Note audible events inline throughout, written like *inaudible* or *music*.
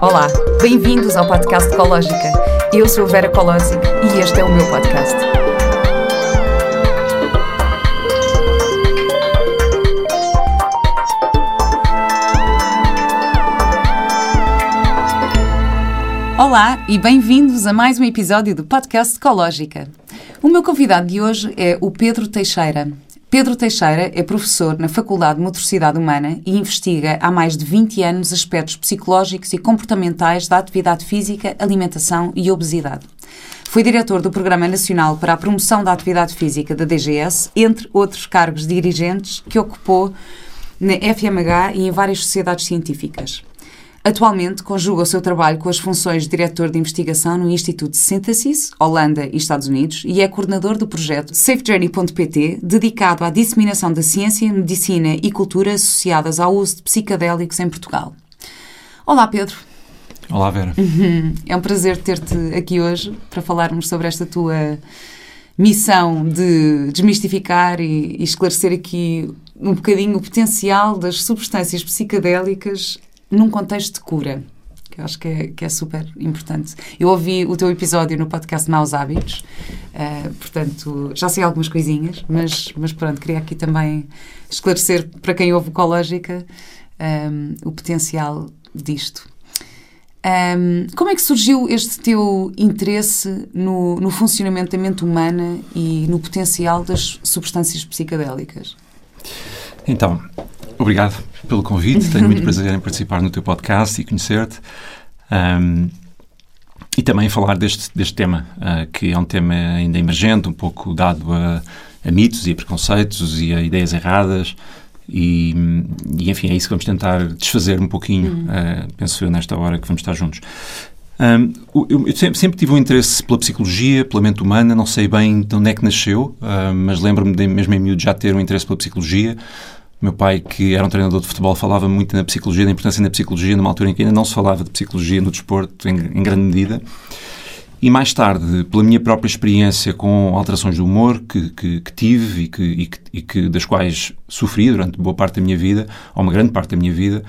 Olá, bem-vindos ao podcast Ecológica. Eu sou Vera Colosic e este é o meu podcast. Olá e bem-vindos a mais um episódio do podcast Ecológica. O meu convidado de hoje é o Pedro Teixeira. Pedro Teixeira é professor na Faculdade de Motricidade Humana e investiga há mais de 20 anos aspectos psicológicos e comportamentais da atividade física, alimentação e obesidade. Foi diretor do Programa Nacional para a Promoção da Atividade Física da DGS, entre outros cargos dirigentes que ocupou na FMH e em várias sociedades científicas. Atualmente conjuga o seu trabalho com as funções de diretor de investigação no Instituto Synthesis, Holanda e Estados Unidos, e é coordenador do projeto SafeJourney.pt, dedicado à disseminação da ciência, medicina e cultura associadas ao uso de psicadélicos em Portugal. Olá, Pedro. Olá, Vera. É um prazer ter-te aqui hoje para falarmos sobre esta tua missão de desmistificar e, e esclarecer aqui um bocadinho o potencial das substâncias psicadélicas num contexto de cura, que eu acho que é, que é super importante. Eu ouvi o teu episódio no podcast Maus Hábitos, uh, portanto, já sei algumas coisinhas, mas, mas pronto, queria aqui também esclarecer para quem ouve Ecológica um, o potencial disto. Um, como é que surgiu este teu interesse no, no funcionamento da mente humana e no potencial das substâncias psicadélicas? Então, obrigado pelo convite. Tenho muito prazer em participar no teu podcast e conhecer-te. Um, e também falar deste, deste tema, uh, que é um tema ainda emergente, um pouco dado a, a, mitos e a preconceitos e a ideias erradas. E, e, enfim, é isso que vamos tentar desfazer um pouquinho, uhum. uh, penso eu, nesta hora que vamos estar juntos. Um, eu, eu sempre, sempre, tive um interesse pela psicologia, pela mente humana, não sei bem de onde é que nasceu, uh, mas lembro-me mesmo em miúdo já ter um interesse pela psicologia meu pai, que era um treinador de futebol, falava muito na psicologia, da importância da psicologia, numa altura em que ainda não se falava de psicologia no desporto, em, em grande medida. E mais tarde, pela minha própria experiência com alterações do humor que, que, que tive e que, e, que, e que, das quais sofri durante boa parte da minha vida, ou uma grande parte da minha vida,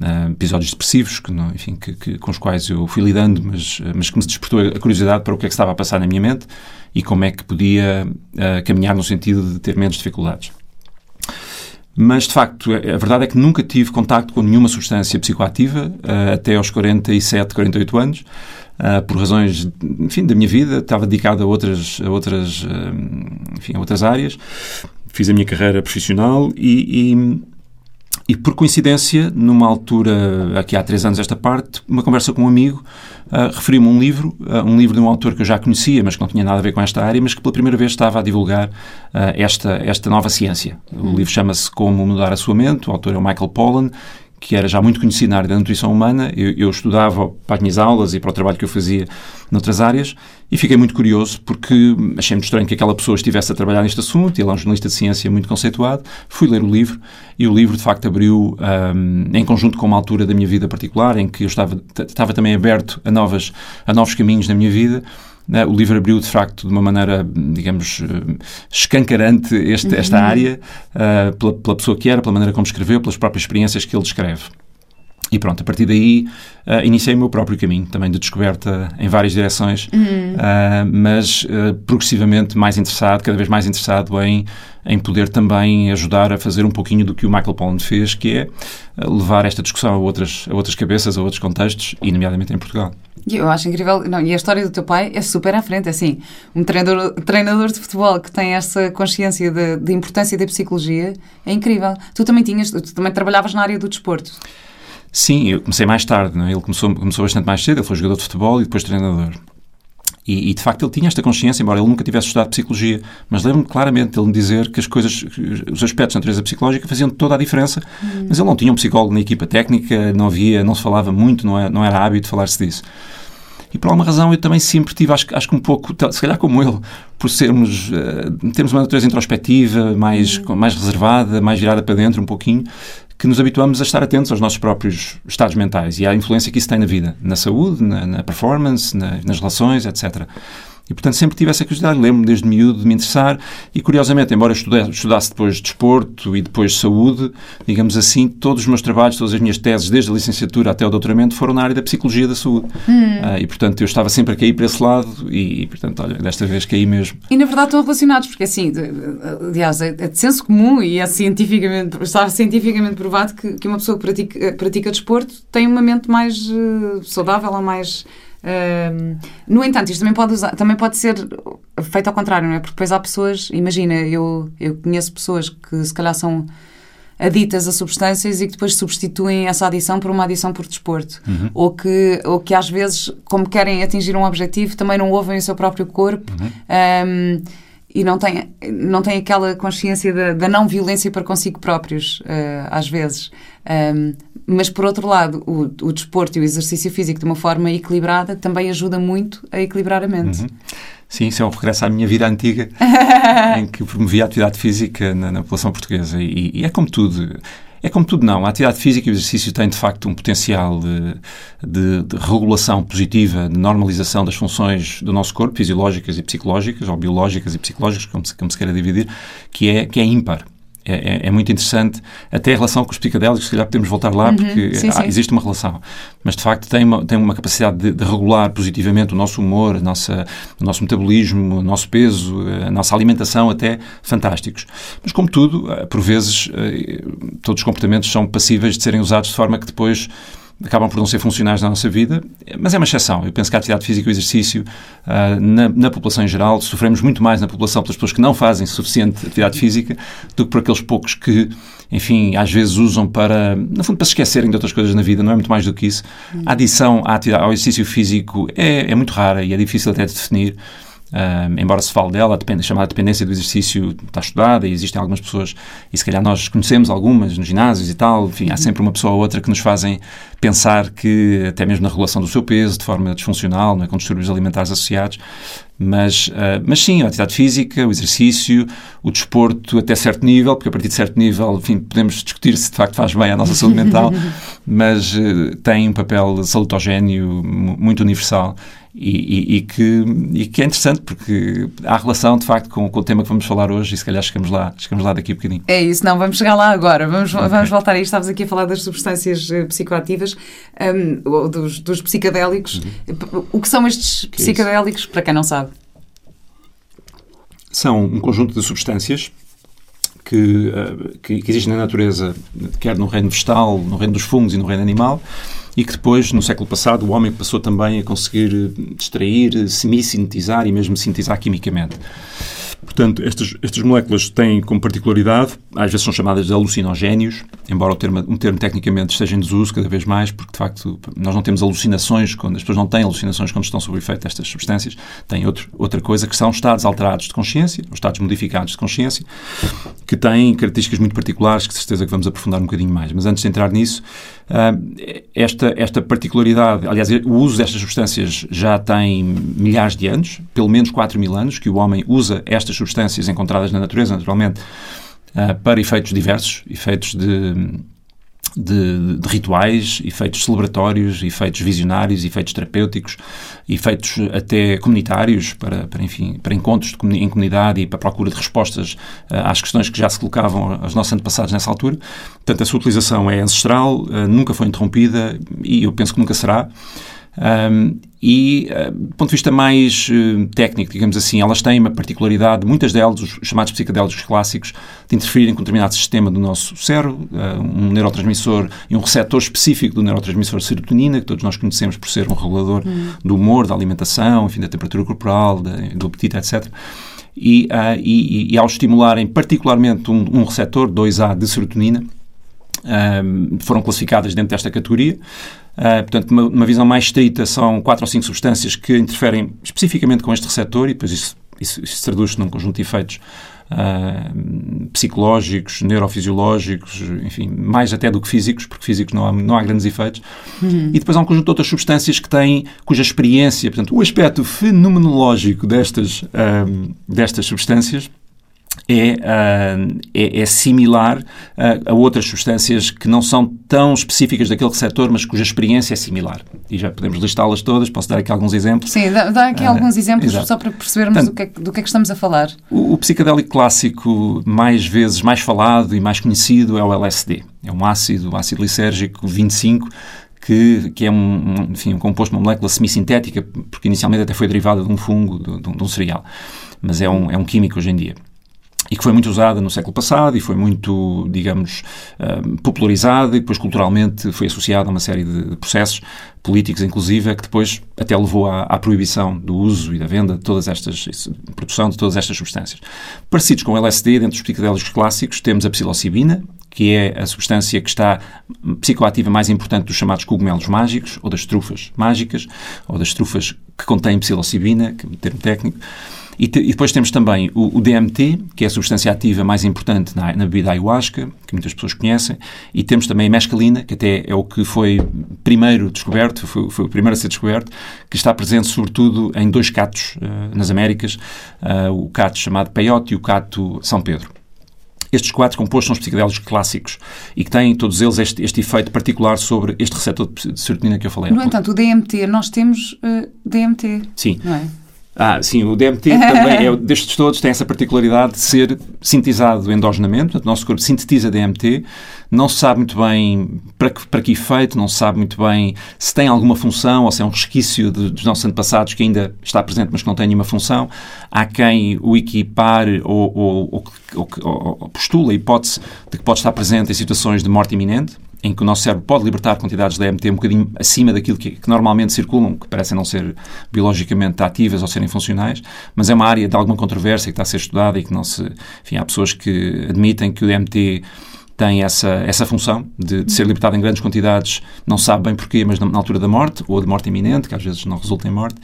uh, episódios depressivos que, não, enfim, que, com os quais eu fui lidando, mas, mas que me despertou a curiosidade para o que é que estava a passar na minha mente e como é que podia uh, caminhar no sentido de ter menos dificuldades. Mas, de facto, a verdade é que nunca tive contacto com nenhuma substância psicoativa uh, até aos 47, 48 anos. Uh, por razões, enfim, da minha vida, estava dedicado a outras, a outras, uh, enfim, a outras áreas. Fiz a minha carreira profissional e, e e por coincidência, numa altura, aqui há três anos esta parte, uma conversa com um amigo uh, referiu-me um livro, uh, um livro de um autor que eu já conhecia, mas que não tinha nada a ver com esta área, mas que pela primeira vez estava a divulgar uh, esta, esta nova ciência. O livro chama-se Como Mudar a Sua Mente, o autor é o Michael Pollan, que era já muito conhecido na área da nutrição humana. Eu, eu, estudava para as minhas aulas e para o trabalho que eu fazia noutras áreas e fiquei muito curioso porque achei muito estranho que aquela pessoa estivesse a trabalhar neste assunto. Ele é um jornalista de ciência muito conceituado. Fui ler o livro e o livro, de facto, abriu um, em conjunto com uma altura da minha vida particular em que eu estava, estava também aberto a, novas, a novos caminhos na minha vida. Né? O livro abriu, de facto, de uma maneira, digamos, eh, escancarante este, esta uhum. área, uh, pela, pela, pessoa que era, pela maneira como escreveu, pelas próprias experiências que ele descreve. E pronto, a partir daí uh, iniciei o meu próprio caminho, também de descoberta em várias direções, uhum. uh, mas uh, progressivamente mais interessado, cada vez mais interessado em, em poder também ajudar a fazer um pouquinho do que o Michael Pollan fez, que é levar esta discussão a outras, a outras cabeças, a outros contextos, e nomeadamente em Portugal. Eu acho incrível, não, e a história do teu pai é super à frente, é assim, um treinador, treinador de futebol que tem essa consciência da importância da psicologia é incrível. Tu também tinhas, tu também trabalhavas na área do desporto. Sim, eu comecei mais tarde, é? ele começou, começou bastante mais cedo, ele foi jogador de futebol e depois treinador. E, e, de facto ele tinha esta consciência, embora ele nunca tivesse estudado psicologia, mas lembro-me claramente de ele me dizer que as coisas, os aspectos da natureza psicológica faziam toda a diferença, hum. mas ele não tinha um psicólogo na equipa técnica, não havia, não se falava muito, não era, não era hábito falar-se disso. E por alguma razão eu também sempre tive, acho, acho que um pouco, se calhar como ele, por sermos, uh, termos uma natureza introspectiva, mais, hum. mais reservada, mais virada para dentro um pouquinho, que nos habituamos a estar atentos aos nossos próprios estados mentais e à influência que isso tem na vida, na saúde, na, na performance, na, nas relações, etc. E, portanto, sempre tive essa curiosidade. Lembro-me desde miúdo de me interessar e, curiosamente, embora estudasse, estudasse depois desporto e depois saúde, digamos assim, todos os meus trabalhos, todas as minhas teses, desde a licenciatura até o doutoramento, foram na área da psicologia da saúde. Hum. Uh, e, portanto, eu estava sempre a cair para esse lado e, e, portanto, olha, desta vez caí mesmo. E, na verdade, estão relacionados, porque, assim, aliás, é de senso comum e é cientificamente, está cientificamente provado que, que uma pessoa que pratica, pratica desporto tem uma mente mais uh, saudável ou mais no entanto, isto também pode, usar, também pode ser feito ao contrário, não é? Porque depois há pessoas, imagina, eu, eu conheço pessoas que se calhar são aditas a substâncias e que depois substituem essa adição por uma adição por desporto. Uhum. Ou, que, ou que às vezes, como querem atingir um objetivo, também não ouvem o seu próprio corpo. Uhum. Um, e não têm, não têm aquela consciência da, da não violência para consigo próprios, uh, às vezes. Um, mas, por outro lado, o, o, desporto e o exercício físico de uma forma equilibrada também ajuda muito a equilibrar a mente. Uhum. Sim, isso é um regresso à minha vida antiga, *laughs* em que promovia a atividade física na, na população portuguesa. E, e, é como tudo. É como tudo, não. A atividade física e o exercício têm, de facto, um potencial de, de, de, regulação positiva, de normalização das funções do nosso corpo, fisiológicas e psicológicas, ou biológicas e psicológicas, como se, como se queira dividir, que é, que é ímpar. É, é, é, muito interessante, até a relação com os psicodélicos, se calhar podemos voltar lá, uhum, porque sim, sim. existe uma relação. Mas, de facto, tem uma, tem uma capacidade de, de regular positivamente o nosso humor, a nossa, o nosso metabolismo, o nosso peso, a nossa alimentação, até fantásticos. Mas, como tudo, eh, por vezes, eh, todos os comportamentos são passíveis de serem usados de forma que depois acabam por não ser funcionais na nossa vida, mas é uma exceção. Eu penso que a atividade física e o exercício, uh, na, na, população em geral, sofremos muito mais na população pelas pessoas que não fazem suficiente atividade física do que por aqueles poucos que, enfim, às vezes usam para, no fundo, para se esquecerem de outras coisas na vida, não é muito mais do que isso. A adição à atividade, ao exercício físico é, é muito rara e é difícil até de definir. Uh, embora se fale dela, a chamada dependência do exercício está estudada e existem algumas pessoas, e se calhar nós conhecemos algumas nos ginásios e tal, enfim, há uhum. sempre uma pessoa ou outra que nos fazem pensar que, até mesmo na regulação do seu peso, de forma disfuncional, é, com distúrbios alimentares associados, mas, uh, mas sim, a atividade física, o exercício, o desporto até certo nível, porque a partir de certo nível, enfim, podemos discutir se de facto faz bem à nossa saúde mental, *laughs* mas uh, tem um papel salutogénio muito universal e, e, e, que, e que é interessante porque há relação, de facto, com, com, o tema que vamos falar hoje e se calhar chegamos lá, chegamos lá daqui a bocadinho. É isso, não, vamos chegar lá agora. Vamos, okay. vamos voltar aí. Estávamos aqui a falar das substâncias eh, psicoativas, um, ou dos, dos psicadélicos. Uhum. O que são estes que é psicadélicos, é para quem não sabe? São um conjunto de substâncias que, uh, que, que existem na natureza, quer no reino vegetal, no reino dos fungos e no reino animal, e que depois, no século passado, o homem passou também a conseguir eh, extrair, eh, semi-sintetizar e mesmo sintetizar quimicamente. Portanto, estas, estas moléculas têm como particularidade, às vezes são chamadas de alucinogénios, embora o termo, um termo tecnicamente esteja em desuso cada vez mais, porque de facto nós não temos alucinações, quando as pessoas não têm alucinações quando estão sob o efeito destas substâncias, têm outro, outra coisa que são estados alterados de consciência, ou estados modificados de consciência, que têm características muito particulares que de certeza que vamos aprofundar um bocadinho mais. Mas antes de entrar nisso, ah, esta, esta particularidade, aliás, o uso destas substâncias já tem milhares de anos, pelo menos 4 mil anos, que o homem usa estas substâncias encontradas na natureza, naturalmente, ah, para efeitos diversos, efeitos de de, de, rituais, efeitos celebratórios, efeitos visionários, efeitos terapêuticos, efeitos até comunitários para, para enfim, para encontros de, em comunidade e para procura de respostas uh, às questões que já se colocavam aos nossos antepassados nessa altura. Portanto, a sua utilização é ancestral, uh, nunca foi interrompida e eu penso que nunca será. Um, e, uh, do ponto de vista mais uh, técnico, digamos assim, elas têm uma particularidade, muitas delas, os chamados psicodélicos clássicos, de interferirem com um determinado sistema do nosso cérebro, uh, um neurotransmissor e um receptor específico do neurotransmissor serotonina, que todos nós conhecemos por ser um regulador hum. do humor, da alimentação, enfim, da temperatura corporal, do apetite, etc. E, e, e, ao estimularem particularmente um, um receptor 2A de serotonina, foram classificadas dentro desta categoria. Uh, portanto, uma, uma, visão mais estrita são quatro ou cinco substâncias que interferem especificamente com este receptor e depois isso, isso, isso se traduz num conjunto de efeitos uh, psicológicos, neurofisiológicos, enfim, mais até do que físicos, porque físicos não há, não há grandes efeitos. Uhum. E depois há um conjunto de outras substâncias que têm, cuja experiência, portanto, o aspecto fenomenológico destas, uh, destas substâncias é, uh, é, é, similar uh, a outras substâncias que não são tão específicas daquele receptor, mas cuja experiência é similar. E já podemos listá-las todas, posso dar aqui alguns exemplos. Sim, dá, dá aqui uh, alguns exemplos exato. só para percebermos Portanto, do, que é, do que é que estamos a falar. O, o psicadélico clássico, mais vezes mais falado e mais conhecido, é o LSD. É um ácido, um ácido lisérgico 25, que, que, é um, enfim, um composto, uma molécula semissintética, porque inicialmente até foi derivada de um fungo, de, de, um, de um cereal. Mas é um, é um químico hoje em dia e que foi muito usada no século passado e foi muito, digamos, uh, popularizada e depois culturalmente foi associada a uma série de processos políticos, inclusive, que depois até levou à, à, proibição do uso e da venda de todas estas, produção de todas estas substâncias. Parecidos com o LSD, dentro dos psicodélicos clássicos, temos a psilocibina, que é a substância que está psicoativa mais importante dos chamados cogumelos mágicos, ou das trufas mágicas, ou das trufas que contêm psilocibina, que é um termo técnico. E, te, e, depois temos também o, o, DMT, que é a substância ativa mais importante na, na, bebida ayahuasca, que muitas pessoas conhecem, e temos também a mescalina, que até é o que foi primeiro descoberto, foi, foi o primeiro a ser descoberto, que está presente sobretudo em dois catos uh, nas Américas, uh, o cato chamado peyote e o cato São Pedro. Estes quatro compostos são os psicodélicos clássicos e que têm todos eles este, este efeito particular sobre este receptor de serotonina que eu falei. No entanto, o DMT, nós temos uh, eh, DMT. Sim. Não é? Ah, sim, o DMT *laughs* também, é, destes todos, tem essa particularidade de ser sintetizado endogenamente, portanto, o nosso corpo sintetiza DMT, não se sabe muito bem para que, para que efeito, não se sabe muito bem se tem alguma função ou se é um resquício de, dos nossos antepassados que ainda está presente, mas que não tem nenhuma função. Há quem o equipar ou, ou, ou, ou postula a hipótese de que pode estar presente em situações de morte iminente, em que o nosso cérebro pode libertar quantidades de DMT um bocadinho acima daquilo que, que, normalmente circulam, que parecem não ser biologicamente ativas ou serem funcionais, mas é uma área de alguma controvérsia que está a ser estudada e que não se... Enfim, há pessoas que admitem que o DMT tem essa, essa função de, de, ser libertado em grandes quantidades, não sabe bem porquê, mas na, na, altura da morte, ou de morte iminente, que às vezes não resulta em morte.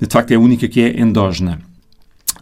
De facto, é a única que é endógena.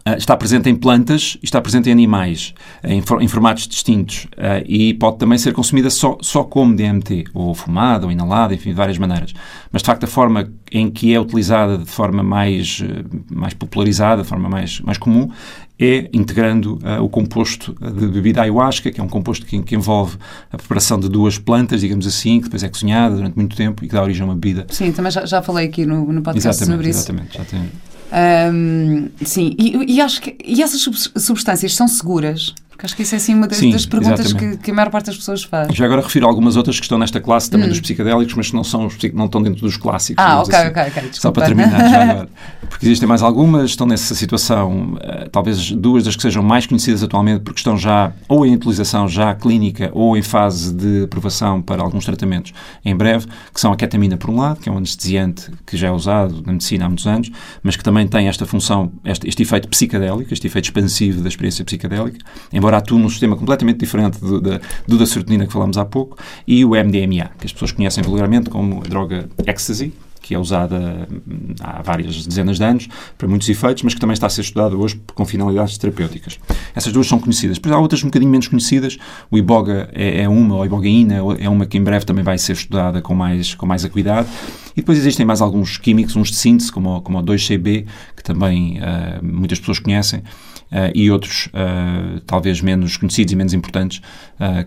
Uh, está presente em plantas e está presente em animais, em, em formatos distintos, uh, e pode também ser consumida só, só como DMT, ou fumada, ou inalada, enfim, de várias maneiras. Mas, de facto, a forma em que é utilizada de forma mais, uh, mais popularizada, de forma mais, mais comum, é integrando uh, o composto de bebida ayahuasca, que é um composto que, que, envolve a preparação de duas plantas, digamos assim, que depois é cozinhada durante muito tempo e que dá origem a uma bebida. Sim, também já, já falei aqui no, no podcast exatamente, sobre isso. Exatamente, já tem. Um, sim, e, e, acho que e essas substâncias são seguras? Porque acho que isso é assim uma das, Sim, das perguntas que, que, a maior parte das pessoas faz. Já agora refiro algumas outras que estão nesta classe também hum. dos psicadélicos, mas que não, são, não estão dentro dos clássicos. Ah, ok, assim. ok, ok. Desculpa. Só para terminar, já *laughs* agora. Porque existem mais algumas, estão nessa situação, uh, talvez duas das que sejam mais conhecidas atualmente, porque estão já ou em utilização já clínica ou em fase de aprovação para alguns tratamentos em breve, que são a ketamina, por um lado, que é um anestesiante que já é usado na medicina há muitos anos, mas que também tem esta função, este, este efeito psicadélico, este efeito expansivo da experiência psicadélica, embora atue num sistema completamente diferente do da, do da serotonina que falámos há pouco, e o MDMA, que as pessoas conhecem vulgarmente como a droga ecstasy, que é usada hum, há várias dezenas de anos para muitos efeitos, mas que também está a ser estudada hoje com finalidades terapêuticas. Essas duas são conhecidas. Depois há outras um bocadinho menos conhecidas. O iboga é, é uma, ou a ibogaína é uma que em breve também vai ser estudada com mais, com mais acuidade. E depois existem mais alguns químicos, uns de síntese, como, como o 2CB, que também uh, muitas pessoas conhecem, e outros uh, talvez menos conhecidos e menos importantes,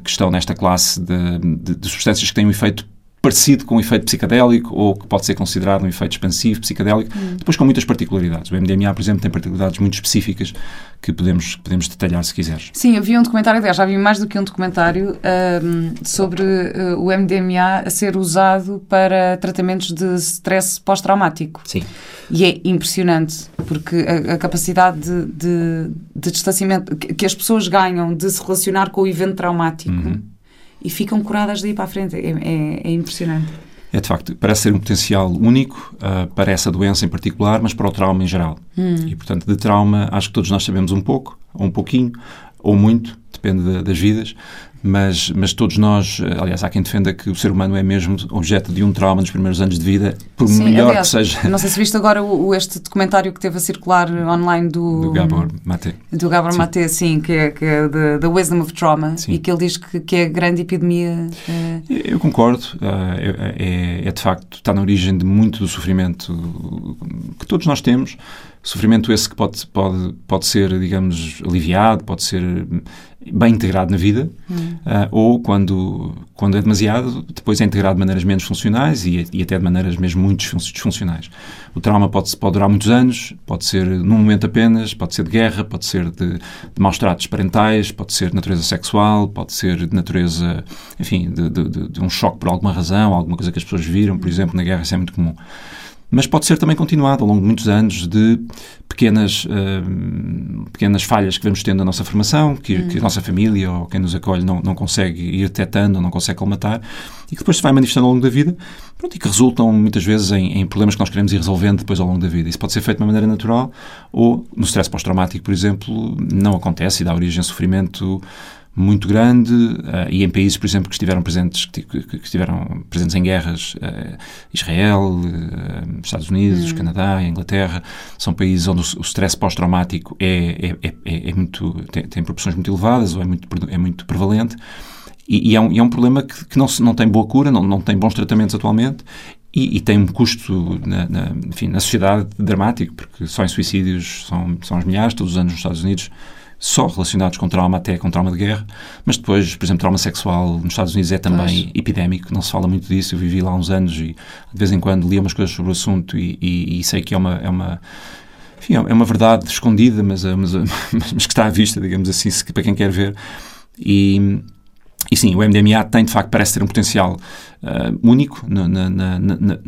que estão nesta classe de, de, de substâncias que têm um efeito parecido com um efeito psicadélico ou que pode ser considerado um efeito expansivo psicadélico, hum. depois com muitas particularidades. O MDMA, por exemplo, tem particularidades muito específicas que podemos, podemos detalhar se quiseres. Sim, vi um documentário, aliás, já vi mais do que um documentário um, sobre uh, o MDMA a ser usado para tratamentos de stress pós-traumático. Sim. E é impressionante, porque a, a capacidade de, de, de, distanciamento que as pessoas ganham de se relacionar com o evento traumático. Uhum e ficam curadas daí para a frente. É, é, é impressionante. É de facto, parece ser um potencial único uh, para essa doença em particular, mas para o trauma em geral. Hum. E portanto, de trauma, acho que todos nós sabemos um pouco, ou um pouquinho, ou muito, depende das vidas, mas, mas todos nós, aliás, há quem defenda que o ser humano é mesmo objeto de um trauma nos primeiros anos de vida, por Sim, melhor aliás, que seja. Não sei se viste agora o, este documentário que teve a circular online do, do Gabor Mate. Do Gabor sim. Mate, sim, que é, que é the, the Wisdom of Trauma, sim. e que ele diz que, que é a grande epidemia. É... Eu concordo, é, é, é de facto, está na origem de muito do sofrimento que todos nós temos sofrimento esse que pode, pode, pode ser, digamos, aliviado, pode ser bem integrado na vida, hum. uh, ou quando, quando é demasiado, depois é integrado de maneiras menos funcionais e, e até de maneiras mesmo muito disfuncionais. O trauma pode, pode durar muitos anos, pode ser num momento apenas, pode ser de guerra, pode ser de, de maus tratos parentais, pode ser de natureza sexual, pode ser de natureza, enfim, de, de, de um choque por alguma razão, alguma coisa que as pessoas viram, por exemplo, na guerra, isso é muito comum mas pode ser também continuado ao longo de muitos anos de pequenas, uh, pequenas falhas que vamos tendo na nossa formação, que, hum. que, a nossa família ou quem nos acolhe não, não consegue ir detectando, não consegue colmatar, e que depois se vai manifestando ao longo da vida pronto, e que resultam muitas vezes em, em, problemas que nós queremos ir resolvendo depois ao longo da vida. Isso pode ser feito de uma maneira natural ou no stress pós-traumático, por exemplo, não acontece e dá origem a sofrimento muito grande uh, e em países, por exemplo, que estiveram presentes, que, que, estiveram presentes em guerras, uh, Israel, uh, Estados Unidos, hum. Canadá, Inglaterra, são países onde o, stress pós-traumático é, é, é, é, muito, tem, tem, proporções muito elevadas ou é muito, é muito prevalente. E, e, é, um, e é um problema que, que não, não tem boa cura, não, não tem bons tratamentos atualmente e, e, tem um custo na, na, enfim, na sociedade dramático, porque só em suicídios são, são os milhares, todos os anos nos Estados Unidos só relacionados com trauma, até com trauma de guerra, mas depois, por exemplo, trauma sexual nos Estados Unidos é também pois. epidémico, não se fala muito disso. Eu vivi lá uns anos e de vez em quando li umas coisas sobre o assunto e, e, e sei que é uma. É uma enfim, é uma verdade escondida, mas, mas, *laughs* mas que está à vista, digamos assim, para quem quer ver. E, e sim, o MDMA tem, de facto, parece ter um potencial uh, único na, na, na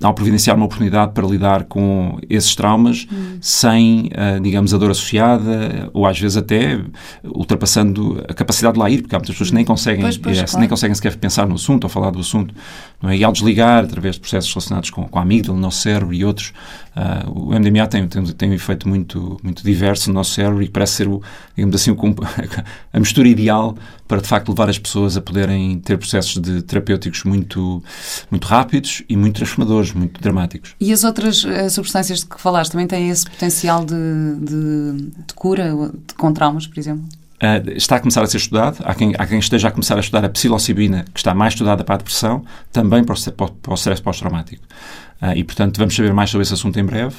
ao providenciar uma oportunidade para lidar com esses traumas hum. sem, uh, digamos, a dor associada ou às vezes até ultrapassando a capacidade de lá ir, porque há muitas pessoas que nem conseguem, pois, pois, claro. nem conseguem sequer pensar no assunto ou falar do assunto. É? E ao desligar, através de processos relacionados com, com a amígdala, no nosso cérebro e outros, uh, o MDMA tem, tem, tem um efeito muito, muito diverso no nosso cérebro e parece ser, o, digamos assim, o, *laughs* a mistura ideal para, de facto, levar as pessoas a poderem ter processos de terapêuticos muito, muito rápidos e muito transformadores, muito dramáticos. E as outras uh, substâncias de que falaste também têm esse potencial de, de, de cura de, com traumas, por exemplo? Uh, está a começar a ser estudado. Há quem, há quem esteja a começar a estudar a psilocibina, que está mais estudada para a depressão, também para o, para o stress pós-traumático. Uh, e, portanto, vamos saber mais sobre esse assunto em breve.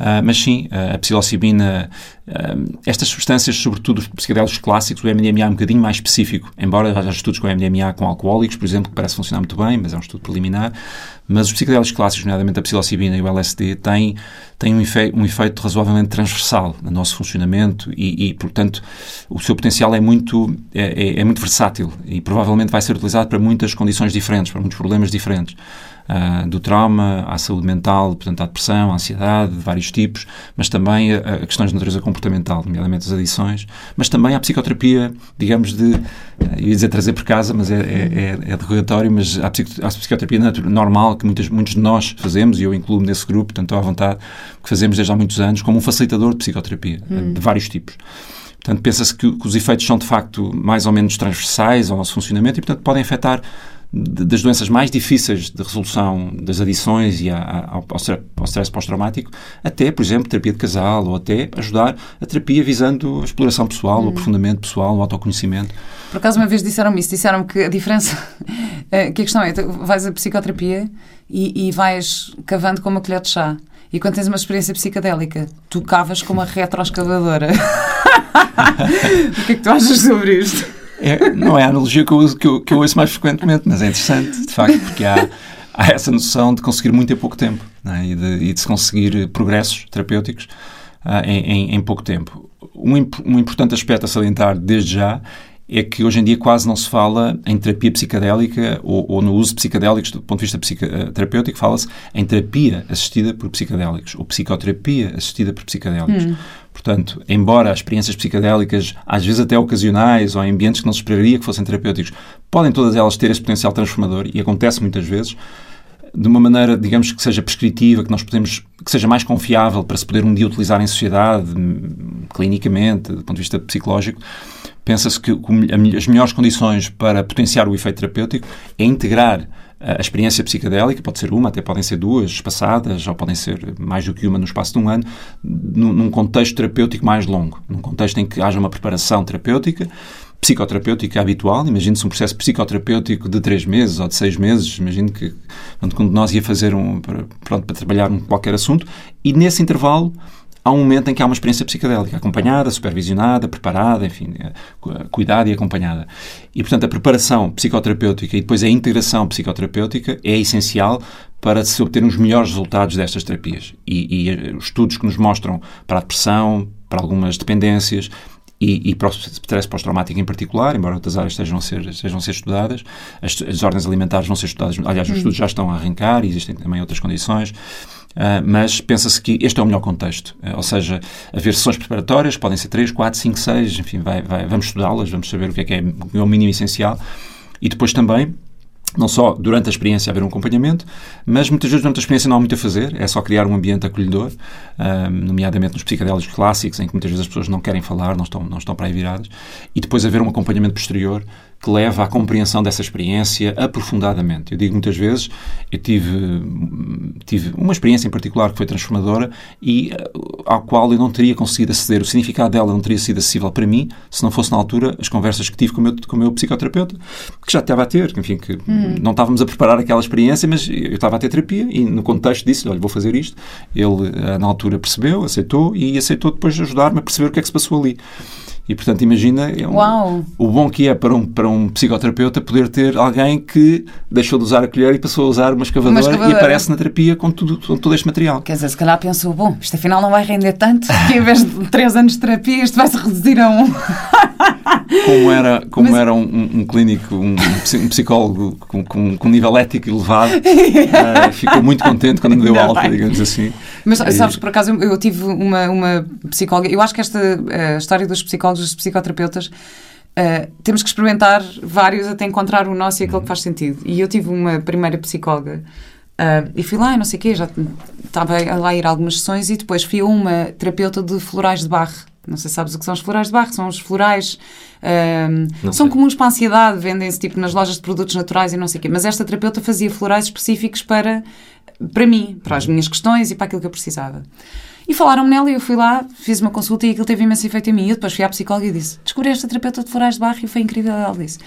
Uh, mas sim, uh, a psilocibina, uh, estas substâncias, sobretudo os psicodélicos clássicos, o MDMA é um bocadinho mais específico, embora haja estudos com MDMA com alcoólicos, por exemplo, que parece funcionar muito bem, mas é um estudo preliminar, mas os psicodélicos clássicos, nomeadamente a psilocibina e o LSD, têm, têm um, um efeito razoavelmente transversal no nosso funcionamento e, e portanto, o seu potencial é muito, é, é, é muito versátil e provavelmente vai ser utilizado para muitas condições diferentes, para muitos problemas diferentes. Uh, do trauma à saúde mental, portanto, à depressão, à ansiedade, de vários tipos, mas também a, a, questões de natureza comportamental, nomeadamente as adições, mas também à psicoterapia, digamos, de, eu ia dizer trazer por casa, mas é, é, é, é derrogatório, mas à psicoterapia normal que muitas, muitos de nós fazemos, e eu incluo-me nesse grupo, estou à vontade, que fazemos desde há muitos anos, como um facilitador de psicoterapia, hum. de vários tipos. Portanto, pensa-se que, que, os efeitos são de facto mais ou menos transversais ao nosso funcionamento e, portanto, podem afetar das doenças mais difíceis de resolução das adições e ao, ao stress pós-traumático, até, por exemplo, terapia de casal ou até ajudar a terapia visando a exploração pessoal, hum. o aprofundamento pessoal, o autoconhecimento. Por acaso, uma vez disseram-me isso, disseram-me que a diferença, *laughs* eh, que a questão é, vais a psicoterapia e, e vais cavando com uma colher de chá. E quando tens uma experiência psicadélica, tu cavas com uma retroescavadora. *laughs* o que é que tu achas sobre isto? É, não é a analogia que eu, uso, que, eu, que eu ouço mais frequentemente, mas é interessante, de facto, porque há, há essa noção de conseguir muito em pouco tempo é? e, de, e, de, se conseguir progressos terapêuticos uh, em, em, em, pouco tempo. Um, um importante aspecto a salientar desde já é que hoje em dia quase não se fala em terapia psicadélica ou, ou no uso de psicadélicos do ponto de vista eh, terapêutico, fala-se em terapia assistida por psicadélicos ou psicoterapia assistida por psicadélicos. Hum. Portanto, embora as experiências psicadélicas, às vezes até ocasionais ou em ambientes que não se esperaria que fossem terapêuticos, podem todas elas ter esse potencial transformador e acontece muitas vezes, de uma maneira, digamos, que seja prescritiva, que nós podemos, que seja mais confiável para se poder um dia utilizar em sociedade, hum, clinicamente, do ponto de vista psicológico, pensa-se que as melhores condições para potenciar o efeito terapêutico é integrar a experiência psicadélica, pode ser uma, até podem ser duas espaçadas, ou podem ser mais do que uma no espaço de um ano, num contexto terapêutico mais longo, num contexto em que haja uma preparação terapêutica, psicoterapêutica habitual, imagine-se um processo psicoterapêutico de três meses ou de seis meses, imagine que quando nós ia fazer um, pronto, para trabalhar um qualquer assunto, e nesse intervalo há um momento em que há uma experiência psicadélica, acompanhada, supervisionada, preparada, enfim, eh, cuidada e acompanhada. E, portanto, a preparação psicoterapêutica e depois a integração psicoterapêutica é essencial para se obter os melhores resultados destas terapias. E, e eh, os estudos que nos mostram para a depressão, para algumas dependências, e, e para o stress pós-traumático em particular, embora outras áreas estejam a ser, estejam a ser estudadas, as, as ordens alimentares vão ser estudadas, aliás, os hum. estudos já estão a arrancar, e existem também outras condições, Uh, mas pensa-se que este é o melhor contexto. Uh, ou seja, haver sessões preparatórias, podem ser 3, 4, 5, 6, enfim, vai, vai, vamos estudá-las, vamos saber o que é que é, é o mínimo essencial. E depois também não só durante a experiência haver um acompanhamento, mas muitas vezes durante a experiência não há muito a fazer, é só criar um ambiente acolhedor, um, nomeadamente nos psicodélicos clássicos, em que muitas vezes as pessoas não querem falar, não estão, não estão para aí viradas, e depois haver um acompanhamento posterior que leva à compreensão dessa experiência aprofundadamente. Eu digo muitas vezes, eu tive, tive uma experiência em particular que foi transformadora e eh, ao qual eu não teria conseguido aceder, o significado dela não teria sido acessível para mim se não fosse na altura as conversas que tive com o meu, com o meu psicoterapeuta, que já estava a ter, enfim, que hum. não estávamos a preparar aquela experiência, mas eu estava a ter terapia e no contexto disse olha, vou fazer isto. Ele, eh, na altura, percebeu, aceitou e aceitou depois ajudar-me a perceber o que é que se passou ali. E, portanto, imagina é um, o bom que é para um, para um psicoterapeuta poder ter alguém que deixou de usar a colher e passou a usar uma escavadora, uma escavadora. e aparece na terapia com, tudo, com todo este material. Quer dizer, se calhar pensou, bom, isto afinal não vai render tanto, que *laughs* em vez de três anos de terapia, isto vai se reduzir a um. *laughs* como era, como Mas... era um, um, clínico, um, um psicólogo com, com, com, nível ético elevado, uh, *laughs* ficou muito contente quando me deu não, alta, digamos assim. Mas e... sabes, por acaso, eu, eu tive uma, uma psicóloga, eu acho que esta uh, história dos psicólogos, dos psicoterapeutas, Uh, temos que experimentar vários até encontrar o nosso e aquele que faz sentido. E eu tive uma primeira psicóloga uh, e fui lá, não sei o quê, já estava lá a ir a algumas sessões e depois fui a uma terapeuta de florais de barro. Não sei se sabes o que são os florais de barro, são os florais. Uh, são comuns para a ansiedade, vendem-se tipo nas lojas de produtos naturais e não sei o quê. Mas esta terapeuta fazia florais específicos para, para mim, para as minhas questões e para aquilo que eu precisava. E falaram-me nela e eu fui lá, fiz uma consulta e aquilo teve imenso efeito em mim. E eu depois fui à psicóloga e disse: Descobri esta terapeuta de florais de barro e foi incrível. Ela disse: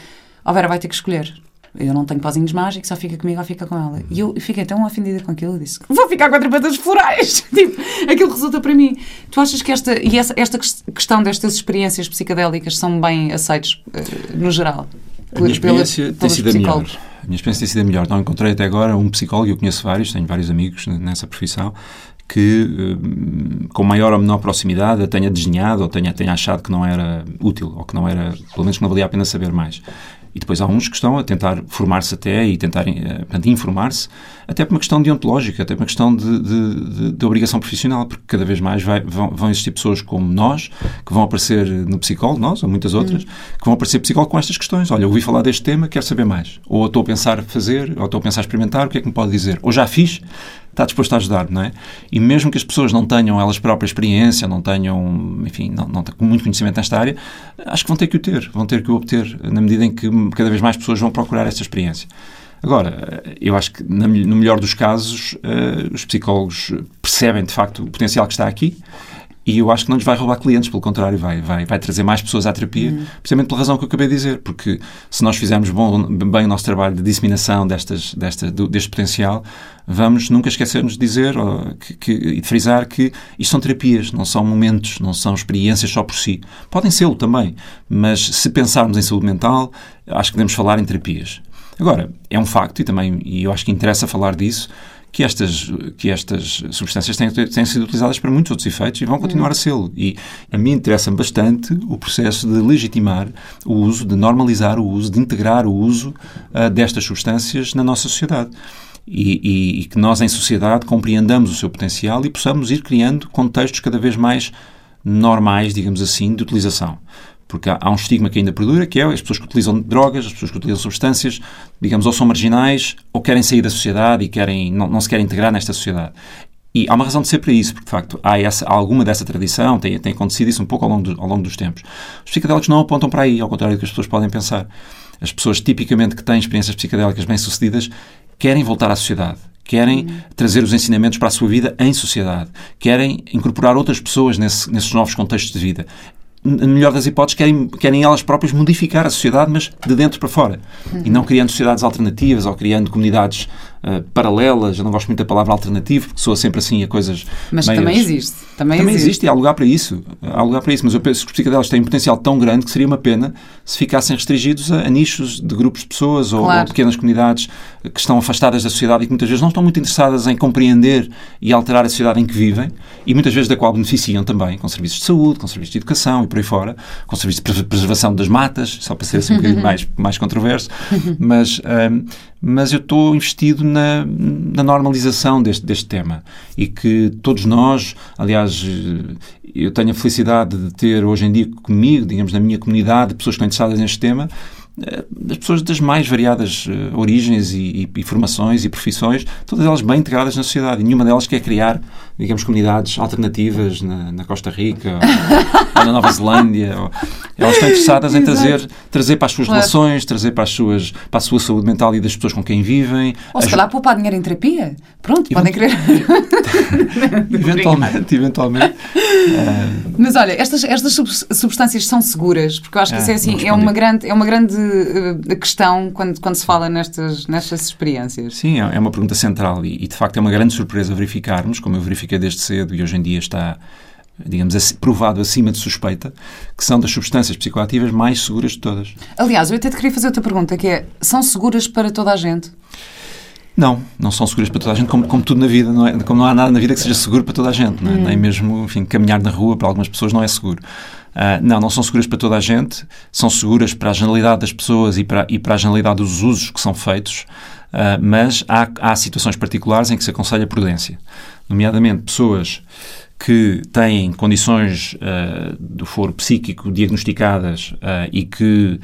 Ó oh, Vera, vai ter que escolher. Eu não tenho pozinhos mágicos, só fica comigo ou fica com ela. E eu fiquei tão ofendida com aquilo, eu disse: Vou ficar com a terapeuta de florais. *laughs* tipo, aquilo resulta para mim. Tu achas que esta, e essa, esta questão destas experiências psicadélicas são bem aceitas uh, no geral? A minha experiência tem sido a melhor. A minha experiência tem sido a melhor. Não encontrei até agora um psicólogo, eu conheço vários, tenho vários amigos nessa profissão, que eh, com maior ou menor proximidade a tenha desenhado ou tenha, tenha achado que não era útil ou que não era, pelo menos que não valia a pena saber mais. E depois há uns que estão a tentar formar-se até e tentarem uh, informar-se, até por uma questão deontológica, até por uma questão de, de, de, obrigação profissional, porque cada vez mais vai, vão, vão, existir pessoas como nós, que vão aparecer no psicólogo, nós ou muitas outras, uhum. que vão aparecer psicólogo com estas questões. Olha, ouvi falar deste tema, quero saber mais. Ou estou a pensar fazer, ou estou a pensar experimentar, o que é que me pode dizer? Ou já fiz, está disposto a ajudar, não é? E mesmo que as pessoas não tenham elas próprias experiência, não tenham, enfim, não, não tenham muito conhecimento nesta área, acho que vão ter que o ter, vão ter que o obter, na medida em que cada vez mais pessoas vão procurar esta experiência. Agora, eu acho que no melhor dos casos, uh, os psicólogos percebem de facto o potencial que está aqui e eu acho que não nos vai roubar clientes, pelo contrário, vai, vai, vai trazer mais pessoas à terapia, uhum. precisamente pela razão que eu acabei de dizer, porque se nós fizermos bom, bem o nosso trabalho de disseminação destas, desta, deste potencial, vamos nunca esquecermos de dizer que, que, e de frisar que isto são terapias, não são momentos, não são experiências só por si. Podem ser também, mas se pensarmos em saúde mental, acho que devemos falar em terapias. Agora, é um facto, e também e eu acho que interessa falar disso, que estas, que estas substâncias têm, têm sido utilizadas para muitos outros efeitos e vão continuar a sê-lo. E a mim interessa bastante o processo de legitimar o uso, de normalizar o uso, de integrar o uso uh, destas substâncias na nossa sociedade. E, e, e, que nós, em sociedade, compreendamos o seu potencial e possamos ir criando contextos cada vez mais normais, digamos assim, de utilização. Porque há, há, um estigma que ainda perdura, que é as pessoas que utilizam drogas, as pessoas que utilizam substâncias, digamos, ou são marginais, ou querem sair da sociedade e querem, não, não se querem integrar nesta sociedade. E há uma razão de ser para isso, porque de facto há, essa, há alguma dessa tradição, tem, tem acontecido isso um pouco ao longo, do, ao longo dos tempos. Os psicodélicos não apontam para aí, ao contrário do que as pessoas podem pensar. As pessoas tipicamente que têm experiências psicodélicas bem-sucedidas querem voltar à sociedade, querem trazer os ensinamentos para a sua vida em sociedade, querem incorporar outras pessoas nesse, nesses novos contextos de vida. Na melhor das hipóteses, querem, querem elas próprias modificar a sociedade, mas de dentro para fora. E não criando sociedades alternativas ou criando comunidades uh, paralelas. Eu não gosto muito da palavra alternativo, porque soa sempre assim a coisas. Mas meias... também existe. Também, também existe. existe. e há lugar para isso. Há lugar para isso. Mas eu penso que os psicadelas têm um potencial tão grande que seria uma pena se ficassem restringidos a, a nichos de grupos de pessoas ou, claro. ou, pequenas comunidades que estão afastadas da sociedade e que muitas vezes não estão muito interessadas em compreender e alterar a sociedade em que vivem e muitas vezes da qual beneficiam também, com serviços de saúde, com serviços de educação e por aí fora, com serviços de preservação das matas, só para ser assim um bocadinho *laughs* mais, mais controverso. Mas, um, mas eu estou investido na, na normalização deste, deste tema e que todos nós, aliás, eu tenho a felicidade de ter hoje em dia comigo, digamos, na minha comunidade, pessoas que estão interessadas neste tema, eh, das pessoas das mais variadas uh, origens e, e, formações e profissões, todas elas bem integradas na sociedade. E nenhuma delas quer criar, digamos, comunidades alternativas na, na Costa Rica ou, *laughs* ou, na Nova Zelândia. Ou, elas estão interessadas em *laughs* trazer, trazer para as suas claro. relações, trazer para, as suas, para a sua saúde mental e das pessoas com quem vivem. Ou se calhar poupar dinheiro em terapia. Pronto, podem querer. *laughs* *laughs* eventualmente, eventualmente. Uh... Mas olha, estas, estas substâncias são seguras, porque eu acho que isso é assim, é uma grande, é uma grande uh, questão quando, quando se fala nestas, nestas experiências? Sim, é, é uma pergunta central e, e, de facto é uma grande surpresa verificarmos, como eu verifiquei desde cedo e hoje em dia está digamos, provado acima de suspeita, que são das substâncias psicoativas mais seguras de todas. Aliás, eu até te queria fazer outra pergunta, que é, são seguras para toda a gente? Não, não são seguras para toda a gente, como, como tudo na vida, não é? Como não há nada na vida que seja seguro para toda a gente, não é? hum. nem mesmo, enfim, caminhar na rua para algumas pessoas não é seguro. Uh, não, não são seguras para toda a gente, são seguras para a generalidade das pessoas e para, e para a generalidade dos usos que são feitos, uh, mas há, há situações particulares em que se aconselha prudência. Nomeadamente, pessoas que têm condições uh, do foro psíquico diagnosticadas uh, e, que,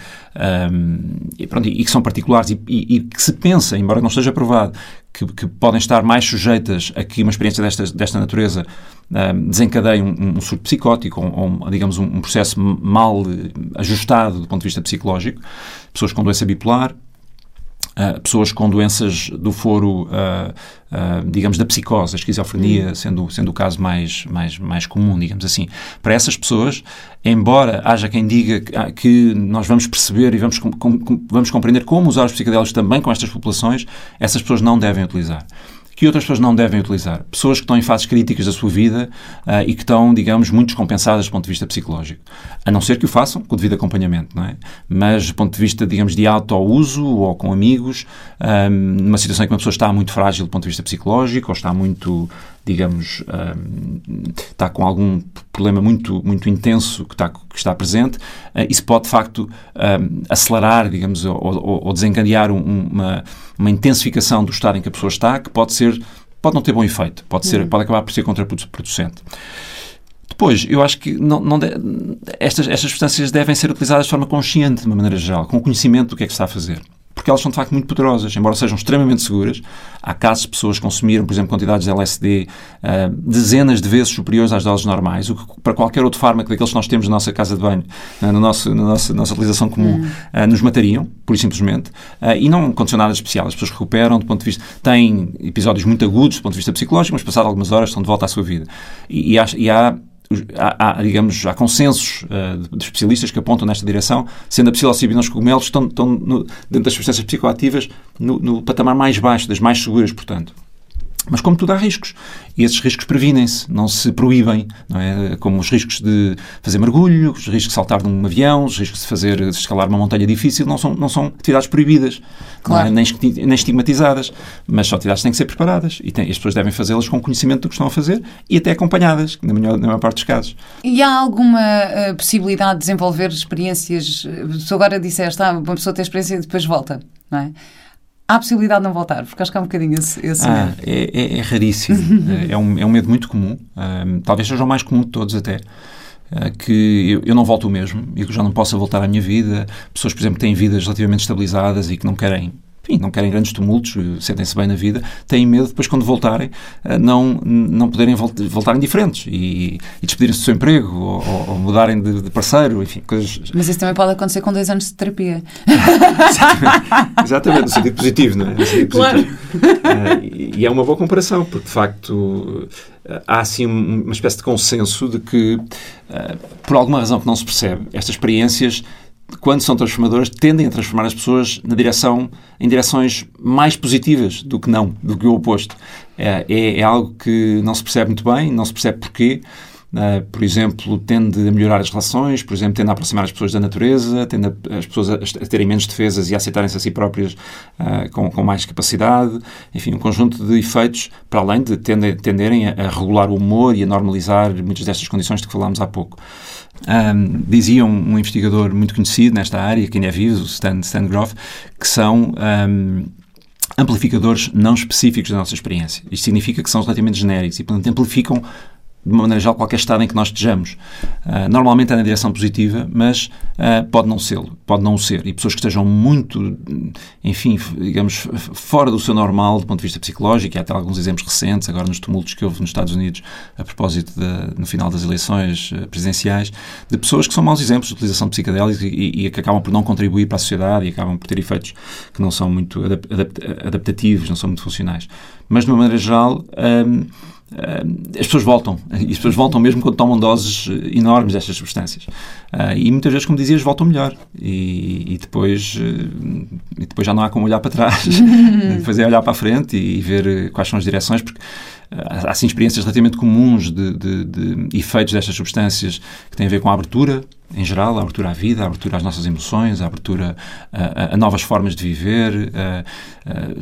um, e, pronto, e, que são particulares e, e, e, que se pensa, embora não esteja provado, que, que, podem estar mais sujeitas a que uma experiência desta, desta natureza um, desencadeie um, um surto psicótico ou, digamos, um, um processo mal ajustado do ponto de vista psicológico, pessoas com doença bipolar, Uh, pessoas com doenças do foro, uh, uh, digamos, da psicose, a esquizofrenia, hum. sendo, sendo o caso mais, mais, mais comum, digamos assim. Para essas pessoas, embora haja quem diga que, ah, que nós vamos perceber e vamos, com, com, vamos compreender como usar os psicodélicos também com estas populações, essas pessoas não devem utilizar que outras pessoas não devem utilizar. Pessoas que estão em fases críticas da sua vida uh, e que estão, digamos, muito descompensadas do ponto de vista psicológico. A não ser que o façam com o devido acompanhamento, não é? Mas do ponto de vista, digamos, de auto-uso ou com amigos, um, ah, numa situação em que uma pessoa está muito frágil do ponto de vista psicológico ou está muito digamos, um, está com algum problema muito, muito intenso que está, que está presente, uh, isso pode, de facto, um, acelerar, digamos, ou, ou, ou desencadear um, uma, uma intensificação do estado em que a pessoa está, que pode ser, pode não ter bom efeito, pode, ser, uhum. pode acabar por ser contraproducente. Depois, eu acho que não, não de, estas, estas substâncias devem ser utilizadas de forma consciente, de uma maneira geral, com conhecimento do que é que se está a fazer porque elas são de facto muito poderosas, embora sejam extremamente seguras. Há casos de pessoas que consumiram, por exemplo, quantidades de LSD uh, dezenas de vezes superiores às doses normais, o que para qualquer outro fármaco daqueles que nós temos na nossa casa de banho, uh, no nosso, na nossa, nossa utilização comum, uh, nos matariam, por simplesmente. e não aconteceu nada especial. As pessoas recuperam do ponto de vista. têm episódios muito agudos do ponto de vista psicológico, mas passado algumas horas estão de volta à sua vida. E, e há, e há há, há, digamos, há consensos uh, de especialistas que apontam nesta direção, sendo a psilocibina os cogumelos estão, estão no, dentro das substâncias psicoativas no, no patamar mais baixo, das mais seguras, portanto. Mas, como tudo, há riscos. E esses riscos previnem-se, não se proíbem. Não é? Como os riscos de fazer mergulho, os riscos de saltar de um avião, os riscos de fazer de escalar uma montanha difícil, não são, não são atividades proibidas, claro. é? nem, nem, estigmatizadas. Mas são atividades que têm que ser preparadas. E, tem, as pessoas devem fazê-las com conhecimento do que estão a fazer e até acompanhadas, na maior, na maior parte dos casos. E há alguma uh, possibilidade de desenvolver experiências? Se agora disseste, ah, uma pessoa tem experiência e depois volta, não é? Há a possibilidade de não voltar, porque acho que há um bocadinho esse, esse ah, medo. É, é, é raríssimo. *laughs* é, um, é um medo muito comum. Um, talvez seja o mais comum de todos até. uh, que eu, eu, não volto o mesmo e que já não possa voltar à minha vida. Pessoas, por exemplo, que têm vidas relativamente estabilizadas e que não querem enfim, não querem grandes tumultos, sentem-se bem na vida, têm medo depois, quando voltarem, não, não poderem voltarem diferentes e, e despedirem-se do seu emprego ou, ou mudarem de, de, parceiro, enfim, coisas... Mas isso também pode acontecer com dois anos de terapia. Exatamente, *laughs* no sentido positivo, não é? No sentido claro. Uh, e, é uma boa comparação, porque de facto há assim uma espécie de consenso de que, por alguma razão que não se percebe, estas experiências quando são transformadoras, tendem a transformar as pessoas na direção, em direções mais positivas do que não, do que o oposto. É, é, é algo que não se percebe muito bem, não se percebe porquê. Uh, por exemplo, tende a melhorar as relações, por exemplo, tende a aproximar as pessoas da natureza, tende a, as pessoas a, a, terem menos defesas e a aceitarem-se a si próprias uh, com, com, mais capacidade. Enfim, um conjunto de efeitos, para além de tende, tenderem a, a regular o humor e a normalizar muitas destas condições de que falámos há pouco. Um, dizia um, um, investigador muito conhecido nesta área, que ainda é vivo, o Stan, Stan Groff, que são um, amplificadores não específicos da nossa experiência. Isto significa que são relativamente genéricos e, portanto, amplificam de uma maneira geral, qualquer estado em que nós estejamos. Uh, normalmente é na direção positiva, mas uh, pode não ser, pode não ser. E pessoas que estejam muito, enfim, digamos, fora do seu normal do ponto de vista psicológico, e há até alguns exemplos recentes, agora nos tumultos que houve nos Estados Unidos, a propósito de, no final das eleições uh, presidenciais, de pessoas que são maus exemplos de utilização de psicodélicos e, e, que acabam por não contribuir para a sociedade e acabam por ter efeitos que não são muito adaptativos, não são muito funcionais. Mas, de uma maneira geral, um, as pessoas voltam, e as pessoas voltam mesmo quando tomam doses enormes destas substâncias. Uh, e muitas vezes, como dizias, voltam melhor. E, e depois, e depois já não há como olhar para trás. *laughs* depois é olhar para a frente e ver quais são as direções, porque há assim experiências relativamente comuns de, de, de, efeitos destas substâncias que têm a ver com a abertura, em geral, a abertura à vida, a abertura às nossas emoções, a abertura a, a novas formas de viver,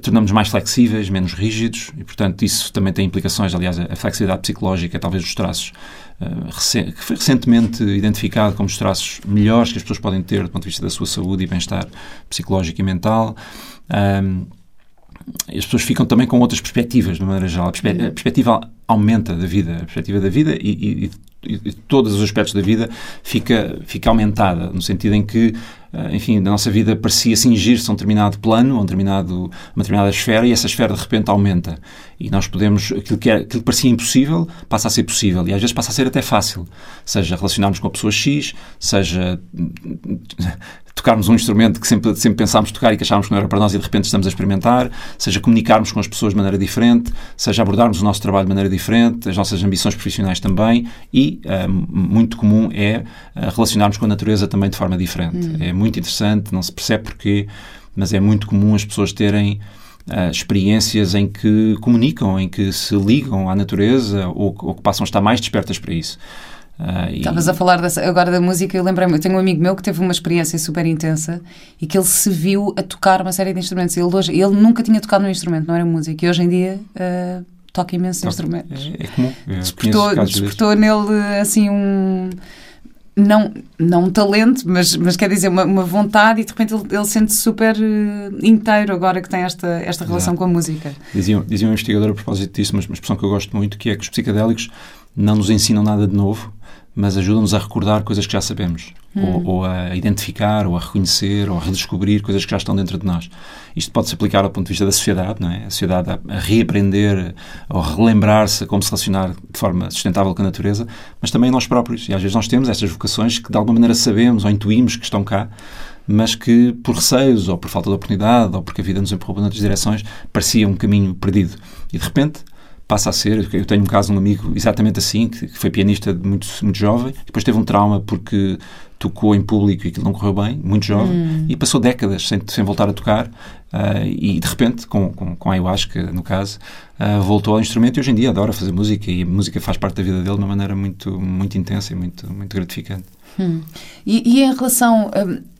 tornamos mais flexíveis, menos rígidos e, portanto, isso também tem implicações. Aliás, a flexibilidade psicológica é talvez os traços uh, que foi recentemente identificado como os traços melhores que as pessoas podem ter do ponto de vista da sua saúde e bem-estar psicológico e mental. Um, as pessoas ficam também com outras perspectivas, de maneira geral. A, perspe a perspectiva aumenta da vida, a perspectiva da vida e, e, e, todos os aspectos da vida fica, fica aumentada, no sentido em que, eh, enfim, a nossa vida parecia cingir-se a um determinado plano, a um determinado, uma determinada esfera, e essa esfera de repente aumenta. E nós podemos, aquilo que, era, aquilo que parecia impossível, passa a ser possível, e às vezes passa a ser até fácil. Seja relacionarmos com a pessoa X, seja tocarmos um instrumento que sempre, sempre pensámos tocar e que achávamos que não era para nós e de repente estamos a experimentar, seja comunicarmos com as pessoas de maneira diferente, seja abordarmos o nosso trabalho de maneira diferente, as nossas ambições profissionais também e uh, muito comum é uh, relacionarmos com a natureza também de forma diferente. Hum. É muito interessante, não se percebe porquê, mas é muito comum as pessoas terem Uh, experiências em que comunicam, em que se ligam à natureza ou, ou, que passam a estar mais despertas para isso. Uh, Estavas e... a falar dessa, agora da música, eu lembrei-me, eu tenho um amigo meu que teve uma experiência super intensa e que ele se viu a tocar uma série de instrumentos. Ele, hoje, ele nunca tinha tocado num instrumento, não era música, e hoje em dia uh, toca imensos toca. instrumentos. É, é comum. despertou, despertou nele assim um. Não, não um talento, mas, mas quer dizer, uma, uma vontade, e de repente ele, ele sente-se super uh, inteiro agora que tem esta, esta relação Exato. com a música. Dizia, dizia um investigador a propósito disso, mas uma expressão que eu gosto muito, que é que os psicodélicos não nos ensinam nada de novo, mas ajudam-nos a recordar coisas que já sabemos, hum. ou, ou, a identificar, ou a reconhecer, ou a redescobrir coisas que já estão dentro de nós. Isto pode se aplicar ao ponto de vista da sociedade, não é? A sociedade a, a reaprender, ou relembrar-se como se relacionar de forma sustentável com a natureza, mas também nós próprios. E às vezes nós temos estas vocações que de alguma maneira sabemos ou intuímos que estão cá, mas que por receios, ou por falta de oportunidade, ou porque a vida nos empurrou em outras direções, parecia um caminho perdido. E de repente passa a ser. Eu tenho um caso de um amigo exatamente assim, que foi pianista muito, muito jovem, depois teve um trauma porque tocou em público e aquilo não correu bem, muito jovem, hum. e passou décadas sem, sem voltar a tocar, uh, e de repente, com, com, com a ayahuasca, no caso, uh, voltou ao instrumento e hoje em dia adora fazer música, e a música faz parte da vida dele de uma maneira muito, muito intensa e muito, muito gratificante. Hum. E, e, em relação. Um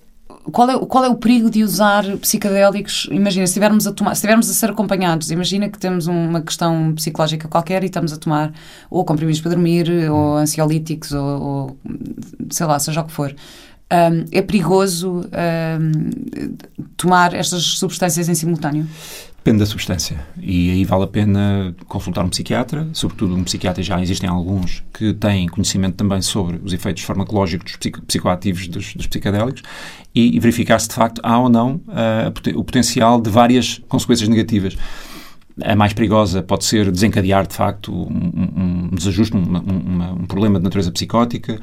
qual é, qual é o perigo de usar psicodélicos? Imagina, se estivermos a, tomar, se estivermos a ser acompanhados, imagina que temos uma questão psicológica qualquer e estamos a tomar ou comprimidos para dormir, ou ansiolíticos, ou, ou sei lá, seja o que for. Um, é perigoso um, tomar estas substâncias em simultâneo? Depende da substância. E aí vale a pena consultar um psiquiatra, sobretudo um psiquiatra, já existem alguns que têm conhecimento também sobre os efeitos farmacológicos psico psicoativos dos, dos, psicodélicos e, e, verificar se de facto há ou não uh, o potencial de várias consequências negativas. A mais perigosa pode ser desencadear, de facto, um, um desajuste, um, um, um problema de natureza psicótica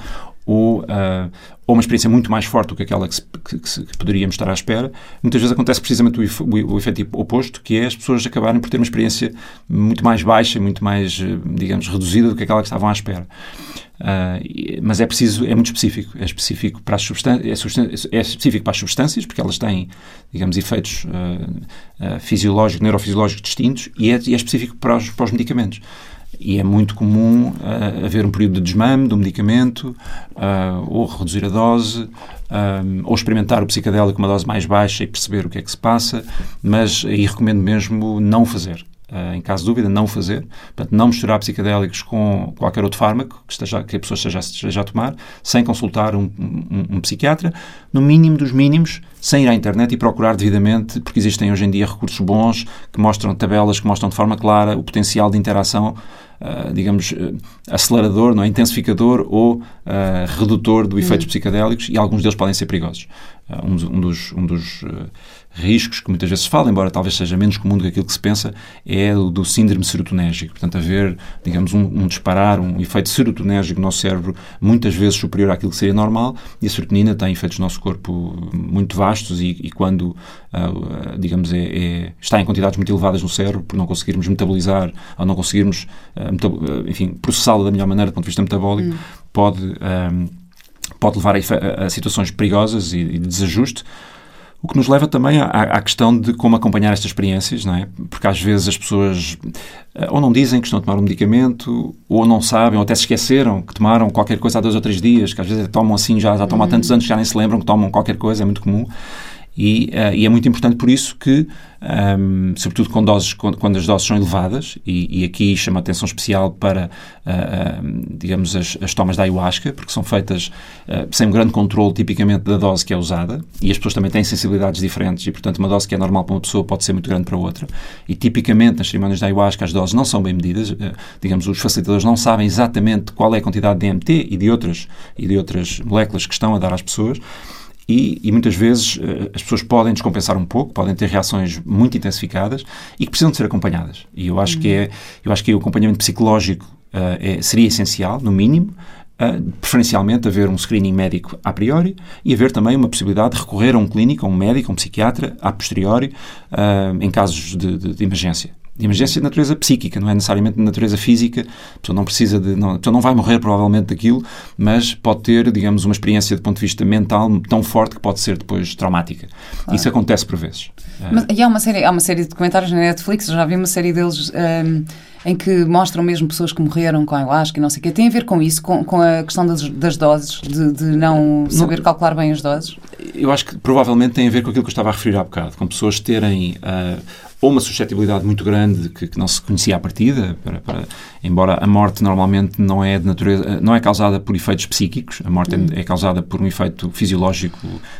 ou, uh, ou uma experiência muito mais forte do que aquela que, se, que, que, poderíamos estar à espera. Muitas vezes acontece precisamente o, o, o, efeito oposto, que é as pessoas acabarem por ter uma experiência muito mais baixa, muito mais, digamos, reduzida do que aquela que estavam à espera. Uh, mas é preciso, é muito específico. É específico para as substâncias, é, é, específico para as substâncias, porque elas têm, digamos, efeitos uh, fisiológicos, neurofisiológicos distintos, e é, é específico para os, para os medicamentos. E é muito comum uh, haver um período de desmame do medicamento, uh, ou reduzir a dose, um, ou experimentar o psicadélico com uma dose mais baixa e perceber o que é que se passa, mas aí recomendo mesmo não fazer. Uh, em caso de dúvida, não fazer. Portanto, não misturar psicadélicos com qualquer outro fármaco que, esteja, que a pessoa esteja, esteja a tomar, sem consultar um, um, um, psiquiatra, no mínimo dos mínimos, sem ir à internet e procurar devidamente, porque existem hoje em dia recursos bons que mostram tabelas, que mostram de forma clara o potencial de interação Uh, digamos, uh, acelerador, não é? intensificador ou uh, redutor do efeitos uhum. psicadélicos e alguns deles podem ser perigosos. Um, dos, um dos riscos que muitas vezes se fala, embora talvez seja menos comum do que aquilo que se pensa, é o do síndrome serotonérgico. Portanto, haver, digamos, um, um disparar, um efeito serotonérgico no nosso cérebro muitas vezes superior àquilo que seria normal e a serotonina tem efeitos no nosso corpo muito vastos e, e quando, uh, digamos, é, é, está em quantidades muito elevadas no cérebro, por não conseguirmos metabolizar ou não conseguirmos, uh, enfim, processá-la da melhor maneira do ponto de vista metabólico, hum. pode... Um, pode levar a, a, situações perigosas e, e de desajuste, o que nos leva também à, à, questão de como acompanhar estas experiências, não é? Porque às vezes as pessoas eh, ou não dizem que estão a tomar um medicamento, ou não sabem, ou até se esqueceram que tomaram qualquer coisa há dois ou três dias, que às vezes tomam assim, já, já tomam há tantos uhum. anos que já nem se lembram que tomam qualquer coisa, é muito comum. E, uh, e, é muito importante por isso que, um, sobretudo com doses, quando, quando, as doses são elevadas, e, e aqui chama atenção especial para, uh, uh, digamos, as, as, tomas da ayahuasca, porque são feitas sem um grande controle, tipicamente, da dose que é usada, e as pessoas também têm sensibilidades diferentes, e, portanto, uma dose que é normal para uma pessoa pode ser muito grande para outra. E, tipicamente, nas cerimónias da ayahuasca, as doses não são bem medidas, digamos, os facilitadores não sabem exatamente qual é a quantidade de DMT e de outras, e de outras moléculas que estão a dar às pessoas, e, e, muitas vezes uh, as pessoas podem descompensar um pouco, podem ter reações muito intensificadas e que precisam de ser acompanhadas. E eu acho uhum. que é, eu acho que o acompanhamento psicológico uh, é, seria essencial, no mínimo, uh, preferencialmente haver um screening médico a priori e haver também uma possibilidade de recorrer a um clínico, a um médico, a um psiquiatra a posteriori, em casos de, de, de emergência de emergência de natureza psíquica, não é necessariamente de natureza física. A pessoa não precisa de. Não, a pessoa não vai morrer provavelmente daquilo, mas pode ter, digamos, uma experiência de ponto de vista mental tão forte que pode ser depois traumática. Ah. Isso acontece por vezes. Mas, e há uma, série, há uma série de documentários na Netflix, já vi uma série deles. Um, em que mostram mesmo pessoas que morreram com ayahuasca e não sei o quê. Tem a ver com isso, com, com a questão das, das doses, de, de não saber não, calcular bem as doses? Eu acho que provavelmente tem a ver com aquilo que eu estava a referir há bocado, com pessoas terem uh, ou uma suscetibilidade muito grande que, que não se conhecia à partida, para, para, embora a morte normalmente não é de natureza, não é causada por efeitos psíquicos, a morte hum. é, é, causada por um efeito fisiológico,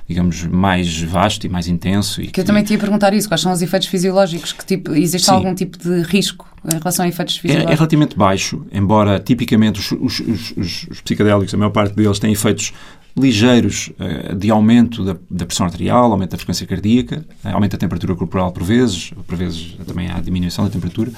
digamos, mais vasto e mais intenso. E que, que eu também tinha a perguntar isso, quais são os efeitos fisiológicos? Que tipo, existe Sim. algum tipo de risco em relação a efeitos fisiológicos? É, é relativamente baixo, embora tipicamente os, os, os, os psicodélicos, a maior parte deles, têm efeitos ligeiros uh, de aumento da, da, pressão arterial, aumento da frequência cardíaca, uh, aumento da temperatura corporal por vezes, por vezes também há diminuição da temperatura,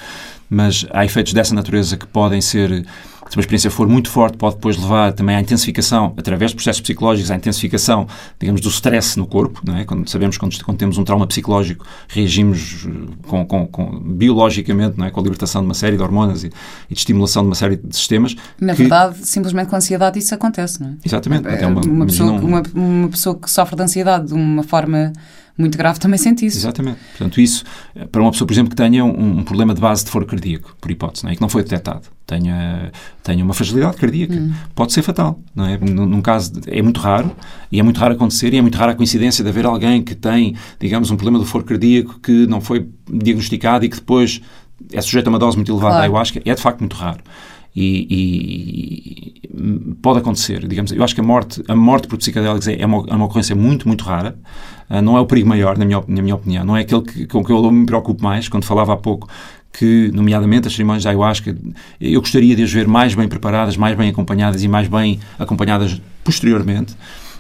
mas há efeitos dessa natureza que podem ser se uma experiência for muito forte, pode depois levar também à intensificação, através de processos psicológicos, à intensificação, digamos, do stress no corpo. Não é? quando, sabemos que quando, quando temos um trauma psicológico, reagimos eh, com, com, com, biologicamente, não é? com a libertação de uma série de hormonas e, e de estimulação de uma série de sistemas. Na que... verdade, simplesmente com a ansiedade isso acontece, não é? Exatamente. É, uma, uma, pessoa, um... uma, uma pessoa que sofre de ansiedade de uma forma muito grave também sente isso. Exatamente. Portanto, isso, para uma pessoa, por exemplo, que tenha um, um problema de base de foro cardíaco, por hipótese, não é? e que não foi detectado, tenha, tenha uma fragilidade cardíaca, hum. pode ser fatal. Não é? Num, num caso, é muito raro, e é muito raro acontecer, e é muito rara a coincidência de haver alguém que tem, digamos, um problema do foro cardíaco que não foi diagnosticado e que depois é sujeito a uma dose muito elevada claro. da ayahuasca, é de facto muito raro. E, e, pode acontecer, digamos, eu acho que a morte, a morte por psicodélicos é, é, uma, é uma ocorrência muito, muito rara, uh, não é o perigo maior, na minha, na minha opinião, não é aquele que, com que eu me preocupo mais, quando falava há pouco que, nomeadamente, as cerimónias da ayahuasca, eu gostaria de as ver mais bem preparadas, mais bem acompanhadas e mais bem acompanhadas posteriormente.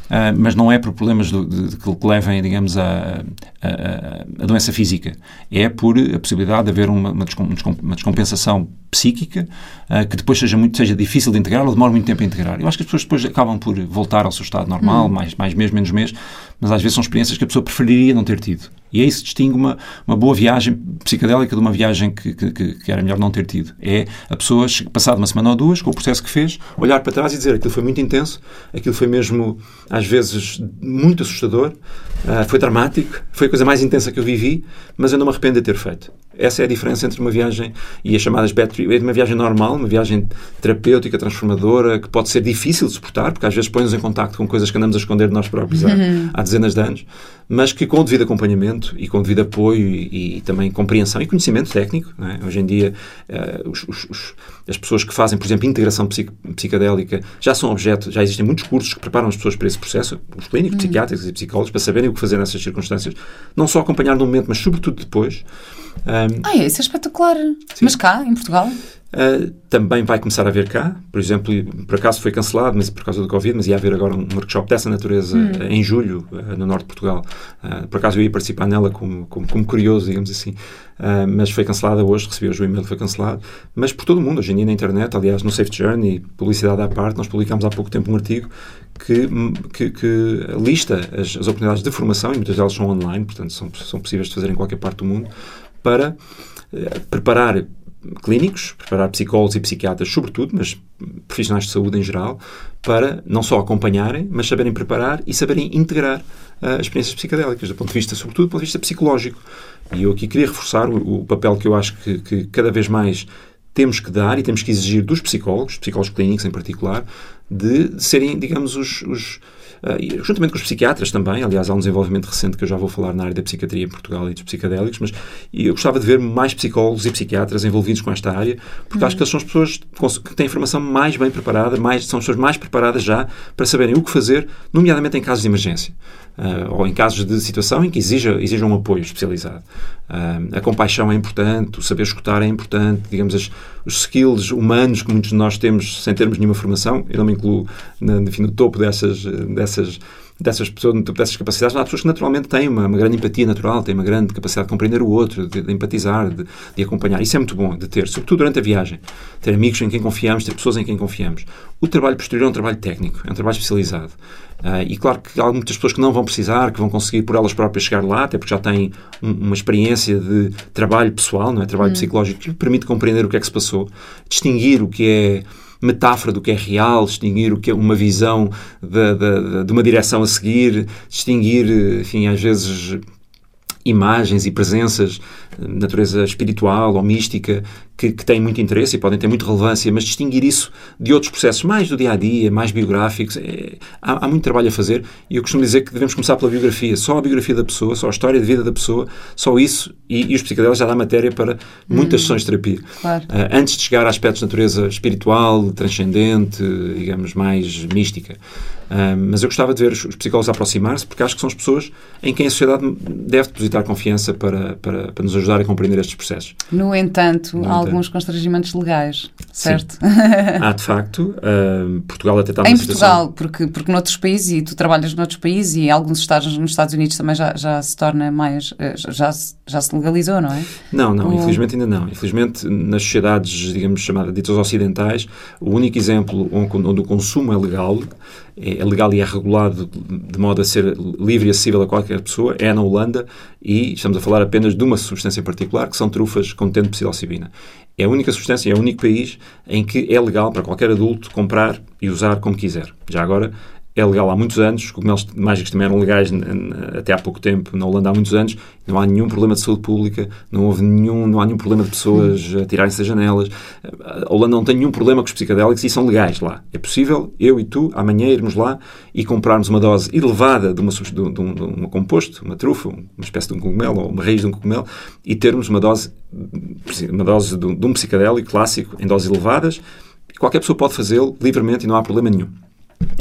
Uh, mas não é por problemas de, de, de que levem, digamos, a, a, a, doença física. É por a possibilidade de haver uma, uma descompensação psíquica uh, que depois seja muito seja difícil de integrar ou demora muito tempo a integrar. Eu acho que as pessoas depois acabam por voltar ao seu estado normal, hum. mais, mais mês, menos mês, mas às vezes são experiências que a pessoa preferiria não ter tido. E aí se distingue uma, uma boa viagem psicodélica de uma viagem que, que, que, era melhor não ter tido. É a pessoa, passado uma semana ou duas, com o processo que fez, olhar para trás e dizer aquilo foi muito intenso, aquilo foi mesmo, às vezes, muito assustador, uh, foi dramático, foi a coisa mais intensa que eu vivi, mas eu não me arrependo de ter feito. Essa é a diferença entre uma viagem e as chamadas bad trip, uma viagem normal, uma viagem terapêutica, transformadora, que pode ser difícil de suportar, porque às vezes põe-nos em contacto com coisas que andamos a esconder de nós próprios há, uhum. há dezenas de anos, mas que com o devido acompanhamento e com o devido apoio e, e também compreensão e conhecimento técnico, é? hoje em dia uh, os, os, os, as pessoas que fazem, por exemplo, integração psic, psicadélica já são objeto, já existem muitos cursos que preparam as pessoas para esse processo, os clínicos, uhum. psiquiátricos e psicólogos, para saberem o que fazer nessas circunstâncias, não só acompanhar no momento, mas sobretudo depois. Ah, isso é espetacular. Sim. Mas cá, em Portugal? Uh, também vai começar a haver cá, por exemplo, por acaso foi cancelado, mas por causa do Covid, mas ia haver agora um workshop dessa natureza hum. uh, em julho, uh, no norte de Portugal. por acaso eu ia participar nela como, como, como curioso, digamos assim, mas foi cancelada hoje, recebi hoje o e-mail, foi cancelado. Mas por todo o mundo, hoje em dia na internet, aliás, no Safe Journey, publicidade à parte, nós publicámos há pouco tempo um artigo que, que, que lista as, as, oportunidades de formação, e muitas delas são online, portanto são, são possíveis de fazer em qualquer parte do mundo, para preparar clínicos, preparar psicólogos e psiquiatras, sobretudo, mas profissionais de saúde em geral, para não só acompanharem, mas saberem preparar e saberem integrar uh, as experiências psicodélicas, do ponto de vista, sobretudo, do ponto de vista psicológico. E eu aqui queria reforçar o, o papel que eu acho que, que, cada vez mais temos que dar e temos que exigir dos psicólogos, psicólogos clínicos em particular, de serem, digamos, os, os uh, juntamente com os psiquiatras também. Aliás, há um desenvolvimento recente que eu já vou falar na área da psiquiatria em Portugal e dos psicadélicos, mas eu gostava de ver mais psicólogos e psiquiatras envolvidos com esta área, porque uhum. acho que eles são as pessoas que têm informação mais bem preparada, mais, são as pessoas mais preparadas já para saberem o que fazer, nomeadamente em casos de emergência. Uh, ou em casos de situação em que exija, exija um apoio especializado. Uh, a compaixão é importante, o saber escutar é importante, digamos, as, os skills humanos que muitos de nós temos sem termos nenhuma formação, eu não me na, enfim, no topo dessas, dessas dessas pessoas, dessas capacidades, há pessoas que naturalmente têm uma, uma, grande empatia natural, têm uma grande capacidade de compreender o outro, de, de empatizar, de, de, acompanhar. Isso é muito bom de ter, sobretudo durante a viagem. Ter amigos em quem confiamos, ter pessoas em quem confiamos. O trabalho posterior é um trabalho técnico, é um trabalho especializado. Uh, e claro que há muitas pessoas que não vão precisar, que vão conseguir por elas próprias chegar lá, até porque já têm um, uma experiência de trabalho pessoal, não é? Trabalho hum. psicológico que permite compreender o que é que se passou, distinguir o que é metáfora do que é real, distinguir o que é uma visão de, de, de uma direção a seguir, distinguir, enfim, às vezes imagens e presenças natureza espiritual ou mística que, que, têm muito interesse e podem ter muita relevância, mas distinguir isso de outros processos mais do dia a dia, mais biográficos, é, há, há, muito trabalho a fazer e eu costumo dizer que devemos começar pela biografia, só a biografia da pessoa, só a história de vida da pessoa, só isso e, e os psicodélicos já dá matéria para muitas hum, sessões de terapia. Claro. Uh, antes de chegar a aspectos de natureza espiritual, transcendente, digamos, mais mística. Uh, mas eu gostava de ver os, os psicólogos aproximar-se porque acho que são as pessoas em quem a sociedade deve depositar confiança para, para, para nos ajudar a compreender estes processos. No entanto, no alguns constrangimentos legais, certo? Sim. *laughs* Há, de facto. Uh, Portugal até está numa Em Portugal, porque, porque noutros países, e tu trabalhas noutros países, e alguns estados nos Estados Unidos também já, já se torna mais. Eh, já, já se legalizou, não é? Não, não, o... infelizmente ainda não. Infelizmente, nas sociedades, digamos, chamadas ditas ocidentais, o único exemplo onde o consumo é legal é, é legal e é regulado de modo a ser livre e acessível a qualquer pessoa, é na Holanda e estamos a falar apenas de uma substância particular, que são trufas contendo psilocibina. É a única substância, é o único país em que é legal para qualquer adulto comprar e usar como quiser. Já agora, é legal há muitos anos, os cogumelos mágicos também eram legais até há pouco tempo na Holanda há muitos anos, não há nenhum problema de saúde pública, não houve nenhum, não há nenhum problema de pessoas a tirarem-se das janelas. A Holanda não tem nenhum problema com os psicodélicos e são legais lá. É possível, eu e tu, amanhã irmos lá e comprarmos uma dose elevada de, uma, de, um, de, um, de um composto, uma trufa, uma espécie de um cogumelo ou uma raiz de um cogumelo e termos uma dose, uma dose de um, de psicodélico clássico em doses elevadas qualquer pessoa pode fazê-lo livremente e não há problema nenhum.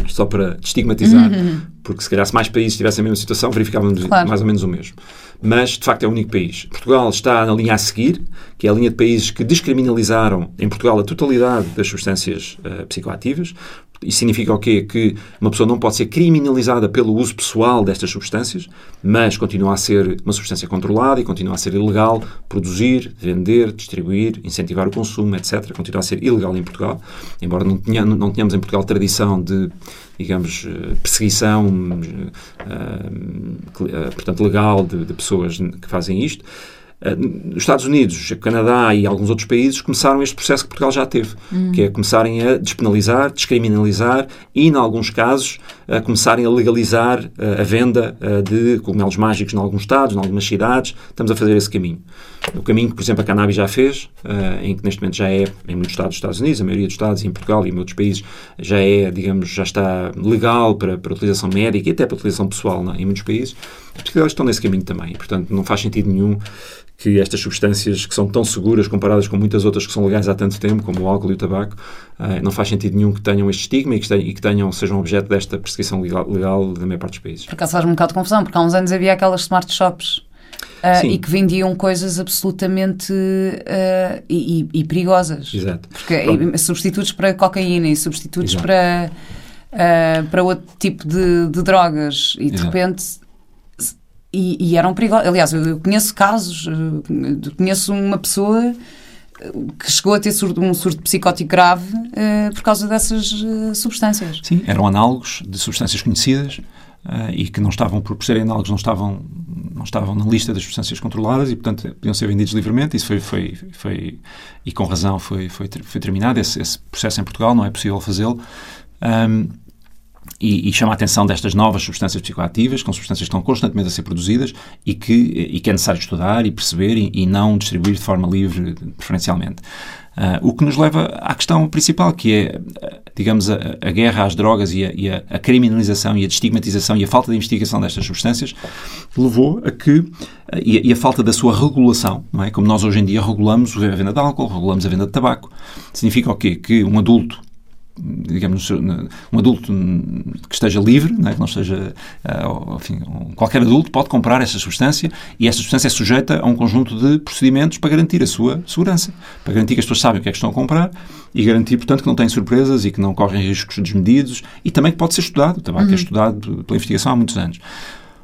Só para estigmatizar, uhum. porque se calhar se mais países tivessem a mesma situação, verificávamos claro. mais ou menos o mesmo. Mas, de facto, é o único país. Portugal está na linha a seguir, que é a linha de países que descriminalizaram em Portugal a totalidade das substâncias uh, psicoativas. Isso significa o quê? Que uma pessoa não pode ser criminalizada pelo uso pessoal destas substâncias, mas continua a ser uma substância controlada e continua a ser ilegal produzir, vender, distribuir, incentivar o consumo, etc. Continua a ser ilegal em Portugal, embora não, tenha, não tenhamos em Portugal tradição de, digamos, eh, perseguição, uh, uh, portanto, legal de, de pessoas que fazem isto. Eh, os Estados Unidos, o Canadá e alguns outros países começaram este processo que Portugal já teve, hum. que é começarem a despenalizar, descriminalizar e, em alguns casos, a começarem a legalizar eh, a venda eh, de cogumelos mágicos em alguns estados, em algumas cidades. Estamos a fazer esse caminho. O caminho que, por exemplo, a cannabis já fez, em que neste momento já é, em muitos estados dos Estados Unidos, a maioria dos estados, em Portugal e em outros países, já é, digamos, já está legal para, para utilização médica e até para utilização pessoal não? É? em muitos países. Os portugueses estão nesse caminho também. Portanto, não faz sentido nenhum que estas substâncias que são tão seguras comparadas com muitas outras que são legais há tanto tempo, como o álcool e o tabaco, uh, não faz sentido nenhum que tenham este estigma e que, tenham, e que tenham, sejam objeto desta perseguição legal, legal da maior parte dos países. Por acaso faz um bocado de confusão, porque há uns anos havia aquelas smart shops Uh, e que vendiam coisas absolutamente uh, e, e, perigosas. Exato. Porque Pronto. substitutos para cocaína e substitutos para, uh, para outro tipo de, de drogas. E Exato. de repente e, e eram perigosos. Aliás, eu conheço casos, eh, conheço uma pessoa que chegou a ter surdo, um surto psicótico grave uh, por causa dessas uh, substâncias. Sim, eram análogos de substâncias conhecidas uh, e que não estavam, por serem análogos, não estavam, não estavam na lista das substâncias controladas e, portanto, podiam ser vendidos livremente. Isso foi, foi, foi e com razão foi, foi, foi terminado. Esse, esse processo em Portugal não é possível fazê-lo. Um, e, e, chama a atenção destas novas substâncias psicoativas, que são substâncias que estão constantemente a ser produzidas e que, e que é necessário estudar e perceber e, e não distribuir de forma livre, preferencialmente. Uh, o que nos leva à questão principal, que é, digamos, a, a guerra às drogas e, a, e a, a, criminalização e a estigmatização e a falta de investigação destas substâncias levou a que, e, e a, falta da sua regulação, não é? Como nós hoje em dia regulamos a venda de álcool, regulamos a venda de tabaco. Significa o quê? Que um adulto digamos, um adulto que esteja livre, não é? que não esteja, uh, enfim, qualquer adulto pode comprar essa substância e essa substância é sujeita a um conjunto de procedimentos para garantir a sua segurança, para garantir que as pessoas sabem o que é que estão a comprar e garantir, portanto, que não têm surpresas e que não correm riscos desmedidos e também que pode ser estudado, o tabaco é uhum. é estudado pela investigação há muitos anos.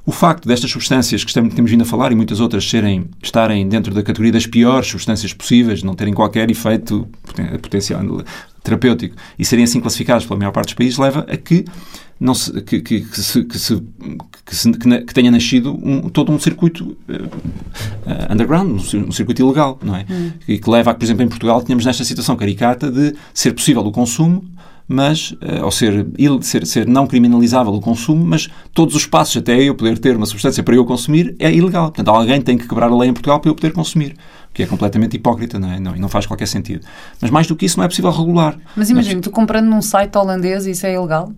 O facto destas substâncias que temos vindo a falar e muitas outras serem, estarem dentro da categoria das piores substâncias possíveis, não terem qualquer efeito potencial terapêutico e serem assim classificadas pela maior parte dos países, leva a que não se, que, que, que, se, que, se, que, se, que, tenha nascido um, todo um circuito uh, underground, um, circuito ilegal, não é? Hum. E que leva a que, por exemplo, em Portugal tínhamos nesta situação caricata de ser possível o consumo mas, uh, ou ser, ser, ser não criminalizável o consumo, mas todos os passos até eu poder ter uma substância para eu consumir é ilegal. Portanto, alguém tem que quebrar a lei em Portugal para eu poder consumir que é completamente hipócrita, não é? Não, e não faz qualquer sentido. Mas mais do que isso não é possível regular. Mas imagina, tu comprando num site holandês, isso é ilegal?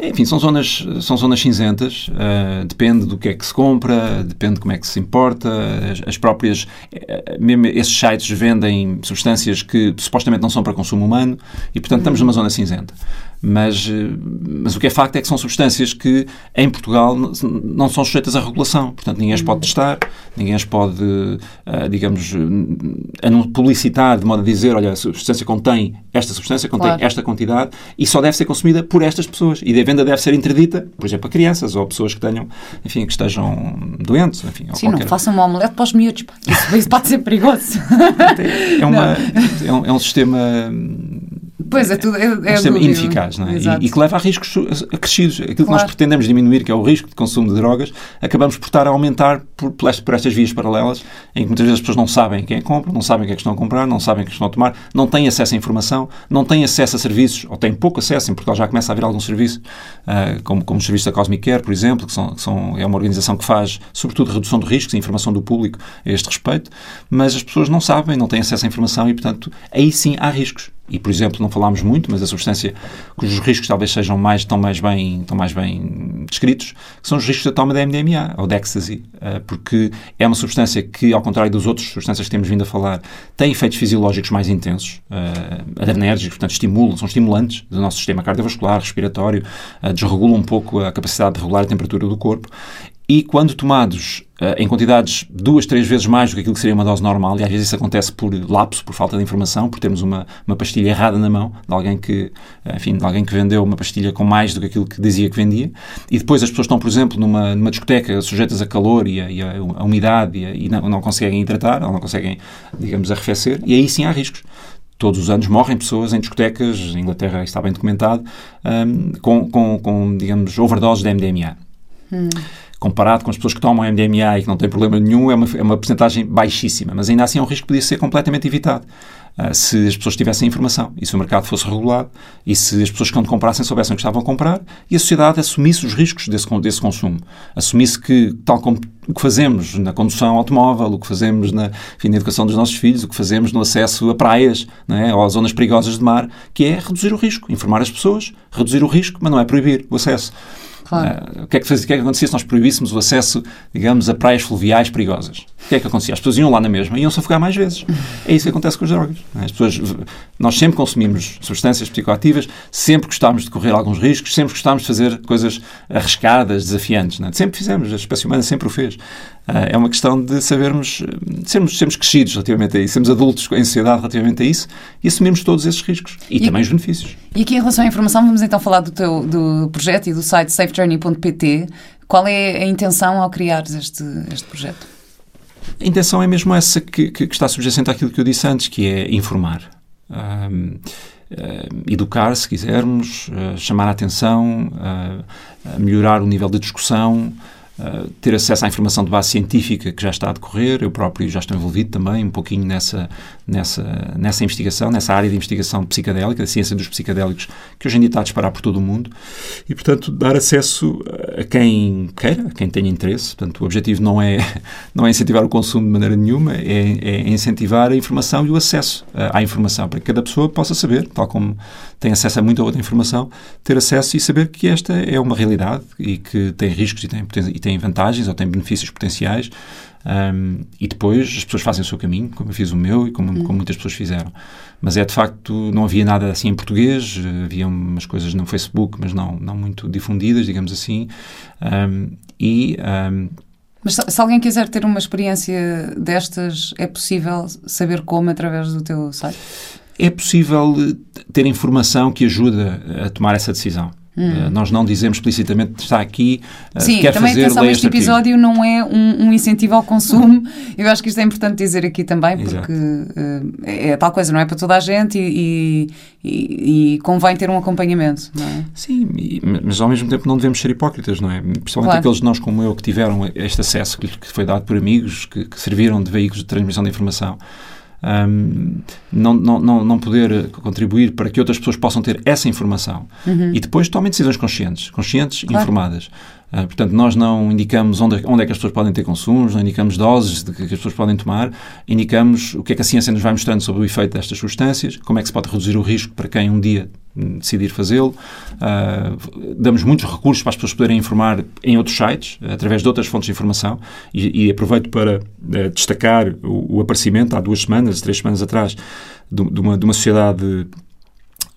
Enfim, são zonas, são zonas cinzentas, uh, depende do que é que se compra, depende de como é que se importa, as, as próprias, uh, mesmo esses sites vendem substâncias que supostamente não são para consumo humano e, portanto, estamos numa zona cinzenta. Mas, eh, mas o que é facto é que são substâncias que em Portugal não são sujeitas à regulação. Portanto, ninguém as pode testar, ninguém as pode, uh, digamos, publicitar de modo a dizer: olha, a substância contém esta substância, contém claro. esta quantidade e só deve ser consumida por estas pessoas. E a venda deve ser interdita, por exemplo, a crianças ou pessoas que tenham, enfim, que estejam doentes. Enfim, Sim, qualquer... não façam uma omelete para os miúdos. Isso, isso pode ser perigoso. É, *laughs* uma, é, um, é um sistema Pois é, tudo. É, é um sistema ineficaz, não é? E, e, que leva a riscos acrescidos. Aquilo claro. que nós pretendemos diminuir, que é o risco de consumo de drogas, acabamos por estar a aumentar por, por, estas, vias paralelas, em que muitas vezes as pessoas não sabem quem é que compra, não sabem o que é que estão a comprar, não sabem o que estão a tomar, não têm acesso à informação, não têm acesso a serviços, ou têm pouco acesso, em Portugal já começa a haver alguns serviços, uh, como, como os serviços da Cosmic Care, por exemplo, que, são, que são, é uma organização que faz, sobretudo, redução de riscos e informação do público a este respeito, mas as pessoas não sabem, não têm acesso à informação e, portanto, aí sim há riscos e, por exemplo, não falámos muito, mas a substância cujos riscos talvez sejam mais, tão, mais bem, tão mais bem descritos, são os riscos da toma da MDMA, ou de ecstasy, uh, porque é uma substância que, ao contrário das outras substâncias que temos vindo a falar, tem efeitos fisiológicos mais intensos, uh, adrenérgicos, portanto, estimulam, são estimulantes do nosso sistema cardiovascular, respiratório, uh, desregulam um pouco a capacidade de regular a temperatura do corpo, e quando tomados uh, em quantidades duas, três vezes mais do que aquilo que seria uma dose normal, e às vezes isso acontece por lapso, por falta de informação, por termos uma, uma pastilha errada na mão, de alguém que, enfim, de alguém que vendeu uma pastilha com mais do que aquilo que dizia que vendia, e depois as pessoas estão, por exemplo, numa, numa discoteca sujeitas a calor e a, e a, a umidade e, a, e não, não, conseguem hidratar, ou não conseguem, digamos, arrefecer, e aí sim há riscos todos os anos morrem pessoas em discotecas, em Inglaterra está bem documentado, um, com, com, com, digamos, overdoses de MDMA. Hum comparado com as pessoas que tomam MDMA e que não têm problema nenhum, é uma, é uma porcentagem baixíssima. Mas ainda assim é um risco que podia ser completamente evitado. Uh, se as pessoas tivessem informação e se o mercado fosse regulado e se as pessoas que comprassem soubessem que estavam a comprar e a sociedade assumisse os riscos desse, desse consumo. Assumisse que, tal como o que fazemos na condução automóvel, o que fazemos na, enfim, na educação dos nossos filhos, o que fazemos no acesso a praias é? ou a zonas perigosas de mar, que é reduzir o risco, informar as pessoas, reduzir o risco, mas não é proibir o acesso. Claro. Uh, o, que é que fazia, o que é que acontecia se nós proibíssemos o acesso, digamos, a praias fluviais perigosas? O que é que acontecia? As pessoas iam lá na mesma e iam-se afogar mais vezes. É isso que acontece com as drogas. É? As pessoas, nós sempre consumimos substâncias psicoativas, sempre gostámos de correr alguns riscos, sempre gostámos de fazer coisas arriscadas, desafiantes. É? Sempre fizemos, a espécie humana sempre o fez. Uh, é uma questão de sabermos, de sermos, sermos crescidos relativamente a isso, sermos adultos em sociedade relativamente a isso e assumirmos todos esses riscos e, e também os benefícios. E aqui em relação à informação, vamos então falar do teu do projeto e do site safejourney.pt. Qual é a intenção ao criares este, este projeto? A intenção é mesmo essa que, que, que está subjacente àquilo que eu disse antes, que é informar. Um, Uh, educar, se quisermos, uh, chamar a atenção, uh, melhorar o nível de discussão, Uh, ter acesso à informação de base científica que já está a decorrer. Eu próprio já estou envolvido também um pouquinho nessa, nessa, nessa investigação, nessa área de investigação psicadélica, da ciência dos psicadélicos, que hoje em dia está a disparar por todo o mundo. E, portanto, dar acesso a quem queira, a quem tenha interesse. Portanto, o objetivo não é, *laughs* não é incentivar o consumo de maneira nenhuma, é, é incentivar a informação e o acesso à informação, para que cada pessoa possa saber, tal como tem acesso a muita outra informação, ter acesso e saber que esta é uma realidade e que tem riscos e tem, e tem vantagens ou tem benefícios potenciais. Um, e depois as pessoas fazem o seu caminho, como eu fiz o meu e como, uhum. como, muitas pessoas fizeram. Mas é de facto, não havia nada assim em português, havia umas coisas no Facebook, mas não, não muito difundidas, digamos assim. Um, e. Um, mas se alguém quiser ter uma experiência destas, é possível saber como através do teu site? é possível ter informação que ajuda a tomar essa decisão. Hum. Uh, nós não dizemos explicitamente está aqui, uh, Sim, quer também fazer, atenção, este episódio não é um, um, incentivo ao consumo. Eu acho que isto é importante dizer aqui também, porque uh, é, tal coisa, não é para toda a gente e, e, e convém ter um acompanhamento, não é? Sim, mas ao mesmo tempo não devemos ser hipócritas, não é? Principalmente claro. aqueles de nós como eu que tiveram este acesso que, que foi dado por amigos, que, que serviram de veículos de transmissão de informação um, não, não, não poder contribuir para que outras pessoas possam ter essa informação uhum. e depois tomem decisões conscientes, conscientes e claro. informadas. Uh, portanto, nós não indicamos onde, onde é que as pessoas podem ter consumos, não indicamos doses de que as pessoas podem tomar, indicamos o que é que a ciência nos vai mostrando sobre o efeito destas substâncias, como é que se pode reduzir o risco para quem um dia decidir fazê-lo. Uh, damos muitos recursos para as pessoas poderem informar em outros sites, através de outras fontes de informação, e, e aproveito para uh, destacar o, o, aparecimento, há duas semanas, três semanas atrás, de, de, uma, de uma sociedade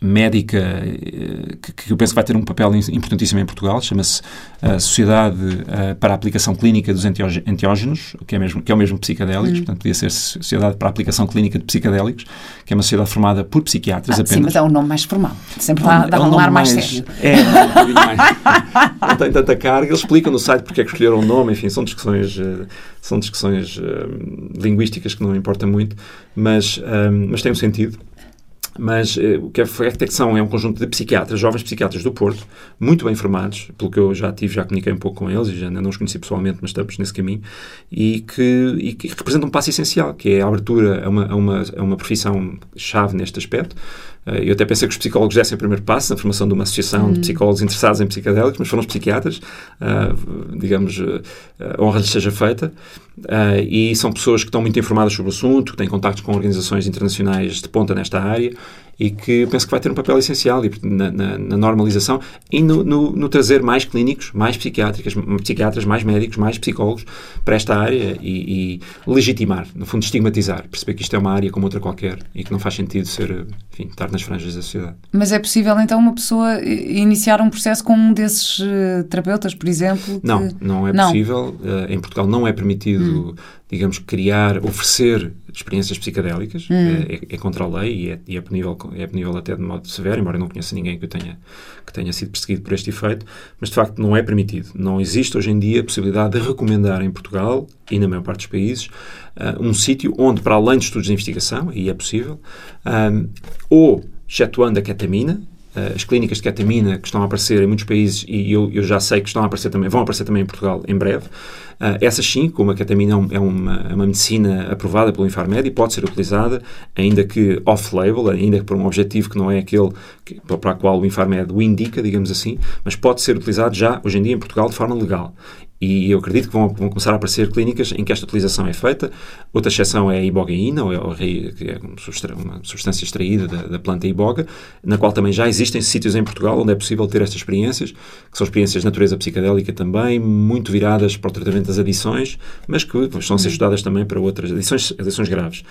médica eh, que, que, eu penso que vai ter um papel importantíssimo em Portugal, chama-se a Sociedade uh, para a Aplicação Clínica dos Enteógenos, que é, mesmo, que é o mesmo psicadélicos, uhum. portanto podia ser Sociedade para a Aplicação Clínica de Psicadélicos, que é uma sociedade formada por psiquiatras ah, apenas. Sim, mas é um nome mais formal, sempre dá, dá é um, um ar mais, mais sério. *laughs* É, um mais. *laughs* não tem tanta carga, eles explicam no site porque é que escolheram o nome, enfim, são discussões... São discussões linguísticas que não importa muito, mas, mas tem um sentido mas eh, o que é Reflexão é um conjunto de psiquiatras, jovens psiquiatras do Porto, muito bem formados, pelo que eu já tive, já comuniquei um pouco com eles, e já não os conheci pessoalmente, mas estamos nesse caminho, e que, e que representam um passo essencial, que é a abertura a uma, a uma, a uma profissão-chave neste aspecto, eh, eu até pensei que os psicólogos dessem o primeiro passo na formação de uma associação hum. de psicólogos interessados em psicadélicos, mas foram os psiquiatras, uh, digamos, uh, honra-lhes seja feita, uh, e são pessoas que estão muito informadas sobre o assunto, que têm contactos com organizações internacionais de ponta nesta área e que penso que vai ter um papel essencial na, na, na normalização e no, no, no, trazer mais clínicos, mais psiquiátricas, psiquiatras, mais médicos, mais psicólogos para esta área e, e, legitimar, no fundo estigmatizar, perceber que isto é uma área como outra qualquer e que não faz sentido ser, enfim, estar nas franjas da sociedade. Mas é possível então uma pessoa iniciar um processo com um desses uh, terapeutas, por exemplo? Que... Não, não é possível. Uh, em Portugal não é permitido hum digamos, criar, oferecer experiências psicadélicas, hum. é, é, contra a lei e é, e é, punível, é punível até de modo severo, embora eu não conheça ninguém que tenha, que tenha sido perseguido por este efeito, mas de facto não é permitido. Não existe hoje em dia a possibilidade de recomendar em Portugal e na maior parte dos países uh, um sítio onde, para além de estudos de investigação, e é possível, um, ou excetuando a ketamina, as clínicas de ketamina que estão a aparecer em muitos países e eu, eu, já sei que estão a aparecer também, vão aparecer também em Portugal em breve. Uh, essas sim, como a ketamina é, é uma, é uma medicina aprovada pelo Infarmed e pode ser utilizada, ainda que off-label, ainda que por um objetivo que não é aquele que, para o qual o Infarmed o indica, digamos assim, mas pode ser utilizado já hoje em dia em Portugal de forma legal. E eu acredito que vão, vão, começar a aparecer clínicas em que esta utilização é feita. Outra exceção é a ibogaína, ou é, que é uma substância extraída da, da, planta iboga, na qual também já existem sítios em Portugal onde é possível ter estas experiências, que são experiências de natureza psicadélica também, muito viradas para o tratamento das adições, mas que estão a ser estudadas também para outras adições, adições graves.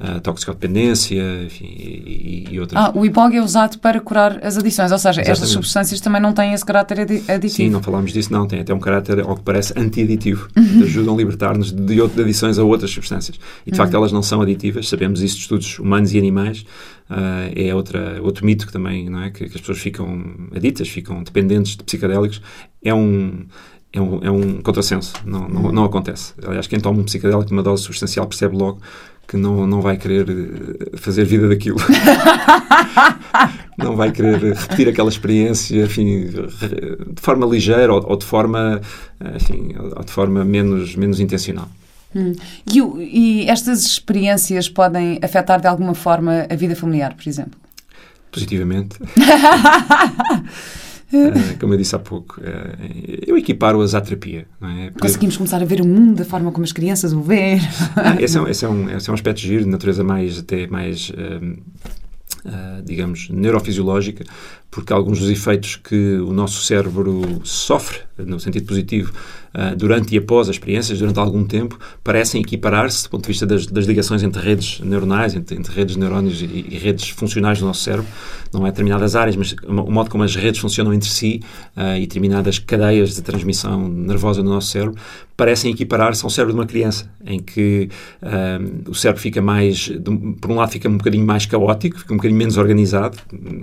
Uh, toxicodependência, enfim, e, e, outras. Ah, o iboga é usado para curar as adições, ou seja, Exatamente. estas substâncias também não têm esse caráter aditivo. Sim, não falámos disso, não, tem até um caráter, ao que parece, parece anti-aditivo. Uhum. Ajudam a libertar-nos de, de adições a outras substâncias. E de facto uhum. elas não são aditivas, sabemos isso de estudos humanos e animais. Uh, é outra, outro mito que também, não é? Que, que, as pessoas ficam aditas, ficam dependentes de psicodélicos. É um. É um, é um contrassenso, não, não, não acontece. Aliás, quem toma um psicodélico de uma dose substancial percebe logo que não, não vai querer eh, fazer vida daquilo. *laughs* não vai querer repetir aquela experiência enfim, de forma ligeira ou, ou de forma, enfim, ou de forma menos, menos intencional. Hum. E, e estas experiências podem afetar de alguma forma a vida familiar, por exemplo? Positivamente. *laughs* Uh, como eu disse há pouco, uh, eu equiparo-as à terapia. É? Conseguimos começar a ver o mundo da forma como as crianças o veem. Uh, esse, é um, esse, é um, esse é um aspecto giro, de natureza mais, até mais, digamos, neurofisiológica, porque alguns dos efeitos que o nosso cérebro sofre, no sentido positivo, uh, durante e após as experiências, durante algum tempo, parecem equiparar-se do ponto de vista das, das ligações entre redes neuronais, entre, entre redes de neurónios e, e, redes funcionais do nosso cérebro. Não é determinadas áreas, mas o modo como as redes funcionam entre si uh, e determinadas cadeias de transmissão nervosa no nosso cérebro parecem equiparar-se ao cérebro de uma criança, em que uh, o cérebro fica mais, de, por um lado, fica um bocadinho mais caótico, fica um bocadinho menos organizado,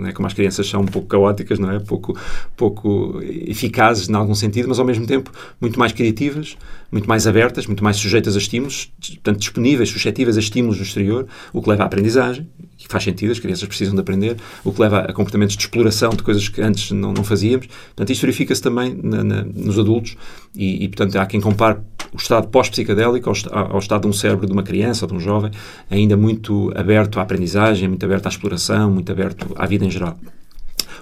é como as crianças são um pouco caóticas, não é? Pouco, pouco eficazes em algum sentido, mas ao mesmo tempo muito mais criativas, muito mais abertas, muito mais sujeitas a estímulos, portanto disponíveis, suscetíveis a estímulos do exterior, o que leva à aprendizagem, que faz sentido, as crianças precisam de aprender, o que leva a comportamentos de exploração de coisas que antes não, não fazíamos. Portanto, isto verifica-se também na, na, nos adultos e, e, portanto, há quem compare o estado pós-psicadélico ao, ao, estado de um cérebro de uma criança ou de um jovem ainda muito aberto à aprendizagem, muito aberto à exploração, muito aberto à vida em geral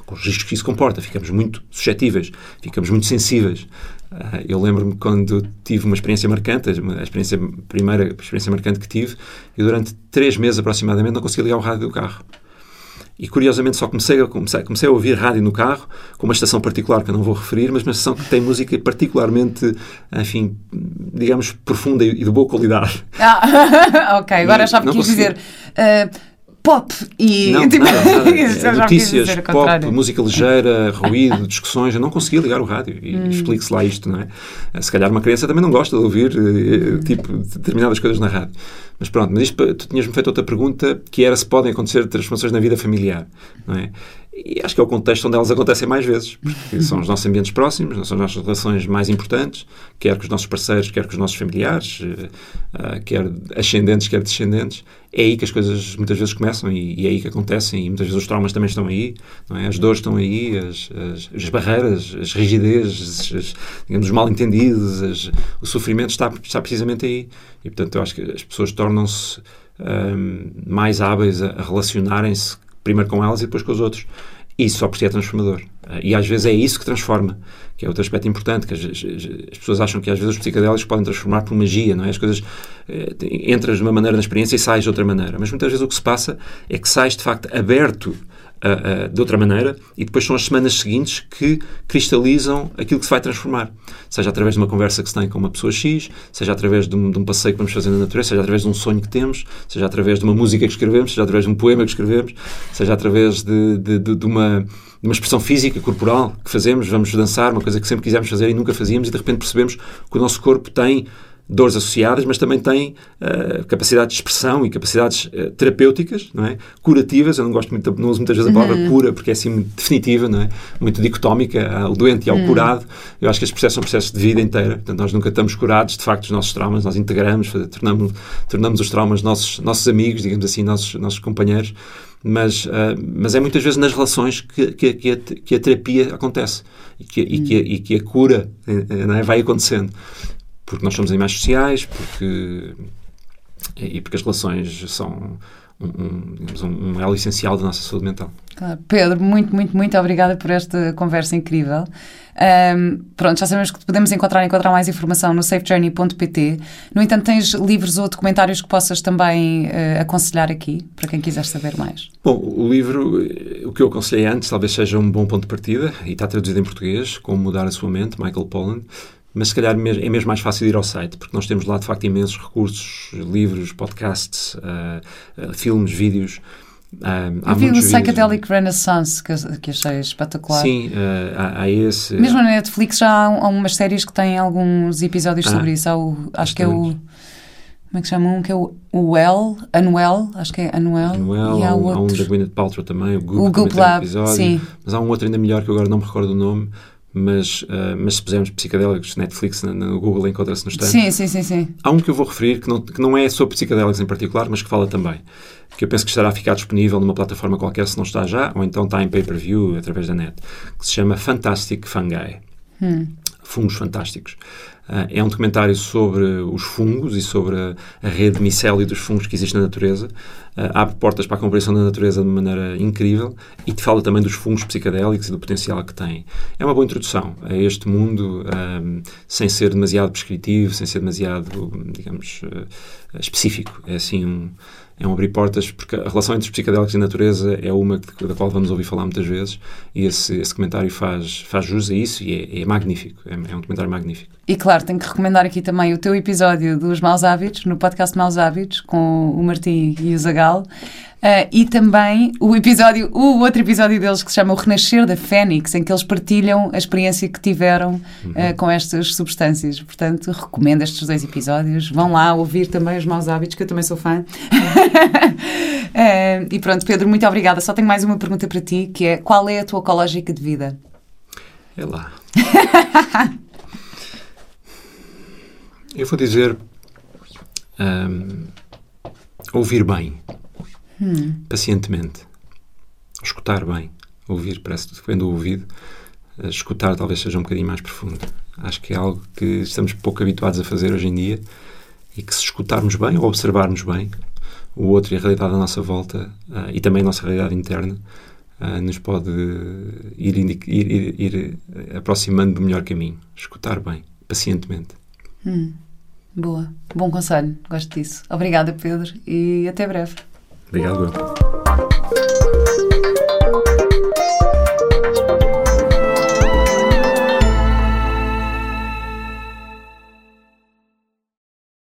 com os riscos que isso comporta. Ficamos muito suscetíveis, ficamos muito sensíveis. Ah, eu lembro-me quando tive uma experiência marcante, a experiência, a primeira experiência marcante que tive, e durante três meses aproximadamente não conseguia ligar o rádio do carro. E curiosamente só comecei a, comecei, comecei a ouvir rádio no carro, com uma estação particular que eu não vou referir, mas uma estação que tem música particularmente, enfim, digamos, profunda e de boa qualidade. Ah, *laughs* ok, agora já me quis dizer. Uh, pop e não, *laughs* tipo, nada, nada. *laughs* notícias, pop, música ligeira, ruído, *laughs* discussões. Eu não conseguia ligar o rádio e hum. explique-se lá isto, não é? Se calhar uma criança também não gosta de ouvir eh, tipo determinadas coisas na rádio. Mas pronto, mas isto, tu tinhas-me feito outra pergunta que era se podem acontecer transformações na vida familiar, não é? E acho que é o contexto onde elas acontecem mais vezes, porque são os nossos ambientes próximos, são as nossas relações mais importantes, quer com os nossos parceiros, quer com os nossos familiares, uh, quer ascendentes, quer descendentes. É aí que as coisas muitas vezes começam e, e é aí que acontecem, e muitas vezes os traumas também estão aí, é? as dores estão aí, as, as, as barreiras, as rigidezes, as, digamos, os mal-entendidos, o sofrimento está, está precisamente aí. E portanto eu acho que as pessoas tornam-se um, ehm, mais hábeis a relacionarem-se primeiro com elas e depois com os outros. Isso só por si é transformador. E às vezes é isso que transforma, que é outro aspecto importante, que as, as, as pessoas acham que às vezes os psicodélicos podem transformar por magia, não é? As coisas, uh, entras de uma maneira na experiência e sais de outra maneira. Mas muitas vezes o que se passa é que sais, de facto, aberto uh, uh, de outra maneira e depois são as semanas seguintes que cristalizam aquilo que se vai transformar. Seja através de uma conversa que se tem com uma pessoa X, seja através de um, de um passeio que vamos fazer na natureza, seja através de um sonho que temos, seja através de uma música que escrevemos, seja através de um poema que escrevemos, seja através de, de, de, de uma uma expressão física, corporal, que fazemos, vamos dançar, uma coisa que sempre quisemos fazer e nunca fazíamos, e de repente percebemos que o nosso corpo tem dores associadas, mas também tem uh, capacidade de expressão e capacidades uh, terapêuticas, não é? Curativas. Eu não gosto muito, não uso muitas vezes a palavra uhum. cura porque é assim muito definitiva, não é? Muito dicotómica, ao doente e ao uhum. curado. Eu acho que estes processos são processos de vida inteira. Portanto, nós nunca estamos curados, de facto, dos nossos traumas. Nós integramos, tornamos, tornamos os traumas nossos, nossos amigos, digamos assim, nossos, nossos companheiros. Mas, uh, mas é muitas vezes nas relações que, que, que, a, que a terapia acontece e que, e que, a, e que a cura não é? vai acontecendo porque nós somos animais sociais, porque e porque as relações são um, um, digamos, um, um elo essencial da nossa saúde mental. Claro. Pedro, muito, muito, muito obrigada por esta conversa incrível. Um, pronto, já sabemos que podemos encontrar, encontrar mais informação no safejourney.pt. No entanto, tens livros ou documentários que possas também uh, aconselhar aqui, para quem quiser saber mais? Bom, o livro, o que eu aconselhei antes, talvez seja um bom ponto de partida, e está traduzido em português, Como Mudar a Sua Mente, Michael Pollan mas se calhar é mesmo mais fácil ir ao site, porque nós temos lá de facto imensos recursos, livros, podcasts, uh, uh, filmes, vídeos. Uh, há Eu vi o Psychedelic Renaissance, que, que achei espetacular. Sim, há, há, esse. Mesmo na Netflix já há, há, umas séries que têm alguns episódios ah, sobre isso. Há o, acho que é o. Como é que chama um? Que é o, Well, Anuel, acho que é Anuel. Anuel, e há, um, há um da Gwyneth Paltrow também, o Goop, o Goop Lab, sim. Mas há um outro ainda melhor que eu agora não me recordo o nome, mas, uh, mas se pusermos psicadélicos Netflix no, no Google encontra-se no stand. Sim, sim, sim, sim. Há um que eu vou referir que não, que não é sobre psicadélicos em particular, mas que fala também. Que eu penso que estará a ficar disponível numa plataforma qualquer se não está já, ou então está em pay-per-view através da net, que se chama Fantastic Fungi. Hum. Fungos fantásticos. Uh, é um documentário sobre os fungos e sobre a, rede micélio dos fungos que existe na natureza. Uh, abre portas para a compreensão da natureza de maneira incrível e te fala também dos fungos psicadélicos e do potencial que têm. É uma boa introdução a este mundo, um, sem ser demasiado prescritivo, sem ser demasiado, digamos, específico. É assim um é um abrir portas, porque a relação entre os psicadélicos e a natureza é uma da qual vamos ouvir falar muitas vezes, e esse, esse comentário faz, faz jus a isso e é, é magnífico, é, é, um comentário magnífico. E claro, tenho que recomendar aqui também o teu episódio dos Maus Hábitos, no podcast Maus Hábitos, com o Martim e o Zagal, Uh, e também o episódio, o outro episódio deles que se chama O Renascer da Fênix, em que eles partilham a experiência que tiveram uh, com estas substâncias. Portanto, recomendo estes dois episódios. Vão lá ouvir também os maus hábitos, que eu também sou fã. uh, *laughs* e pronto, Pedro, muito obrigada. Só tenho mais uma pergunta para ti, que é qual é a tua ecológica de vida? É lá. *laughs* eu vou dizer um, ouvir bem hum. pacientemente. Escutar bem. Ouvir, parece que depende do ouvido. Escutar talvez seja um bocadinho mais profundo. Acho que é algo que estamos pouco habituados a fazer hoje em dia e que se escutarmos bem ou observarmos bem o outro e a realidade à nossa volta uh, e também a nossa realidade interna uh, nos pode ir, ir, ir, ir, aproximando do melhor caminho. Escutar bem, pacientemente. Hum. Boa. Bom conselho. Gosto disso. Obrigada, Pedro, e até breve. Obrigado.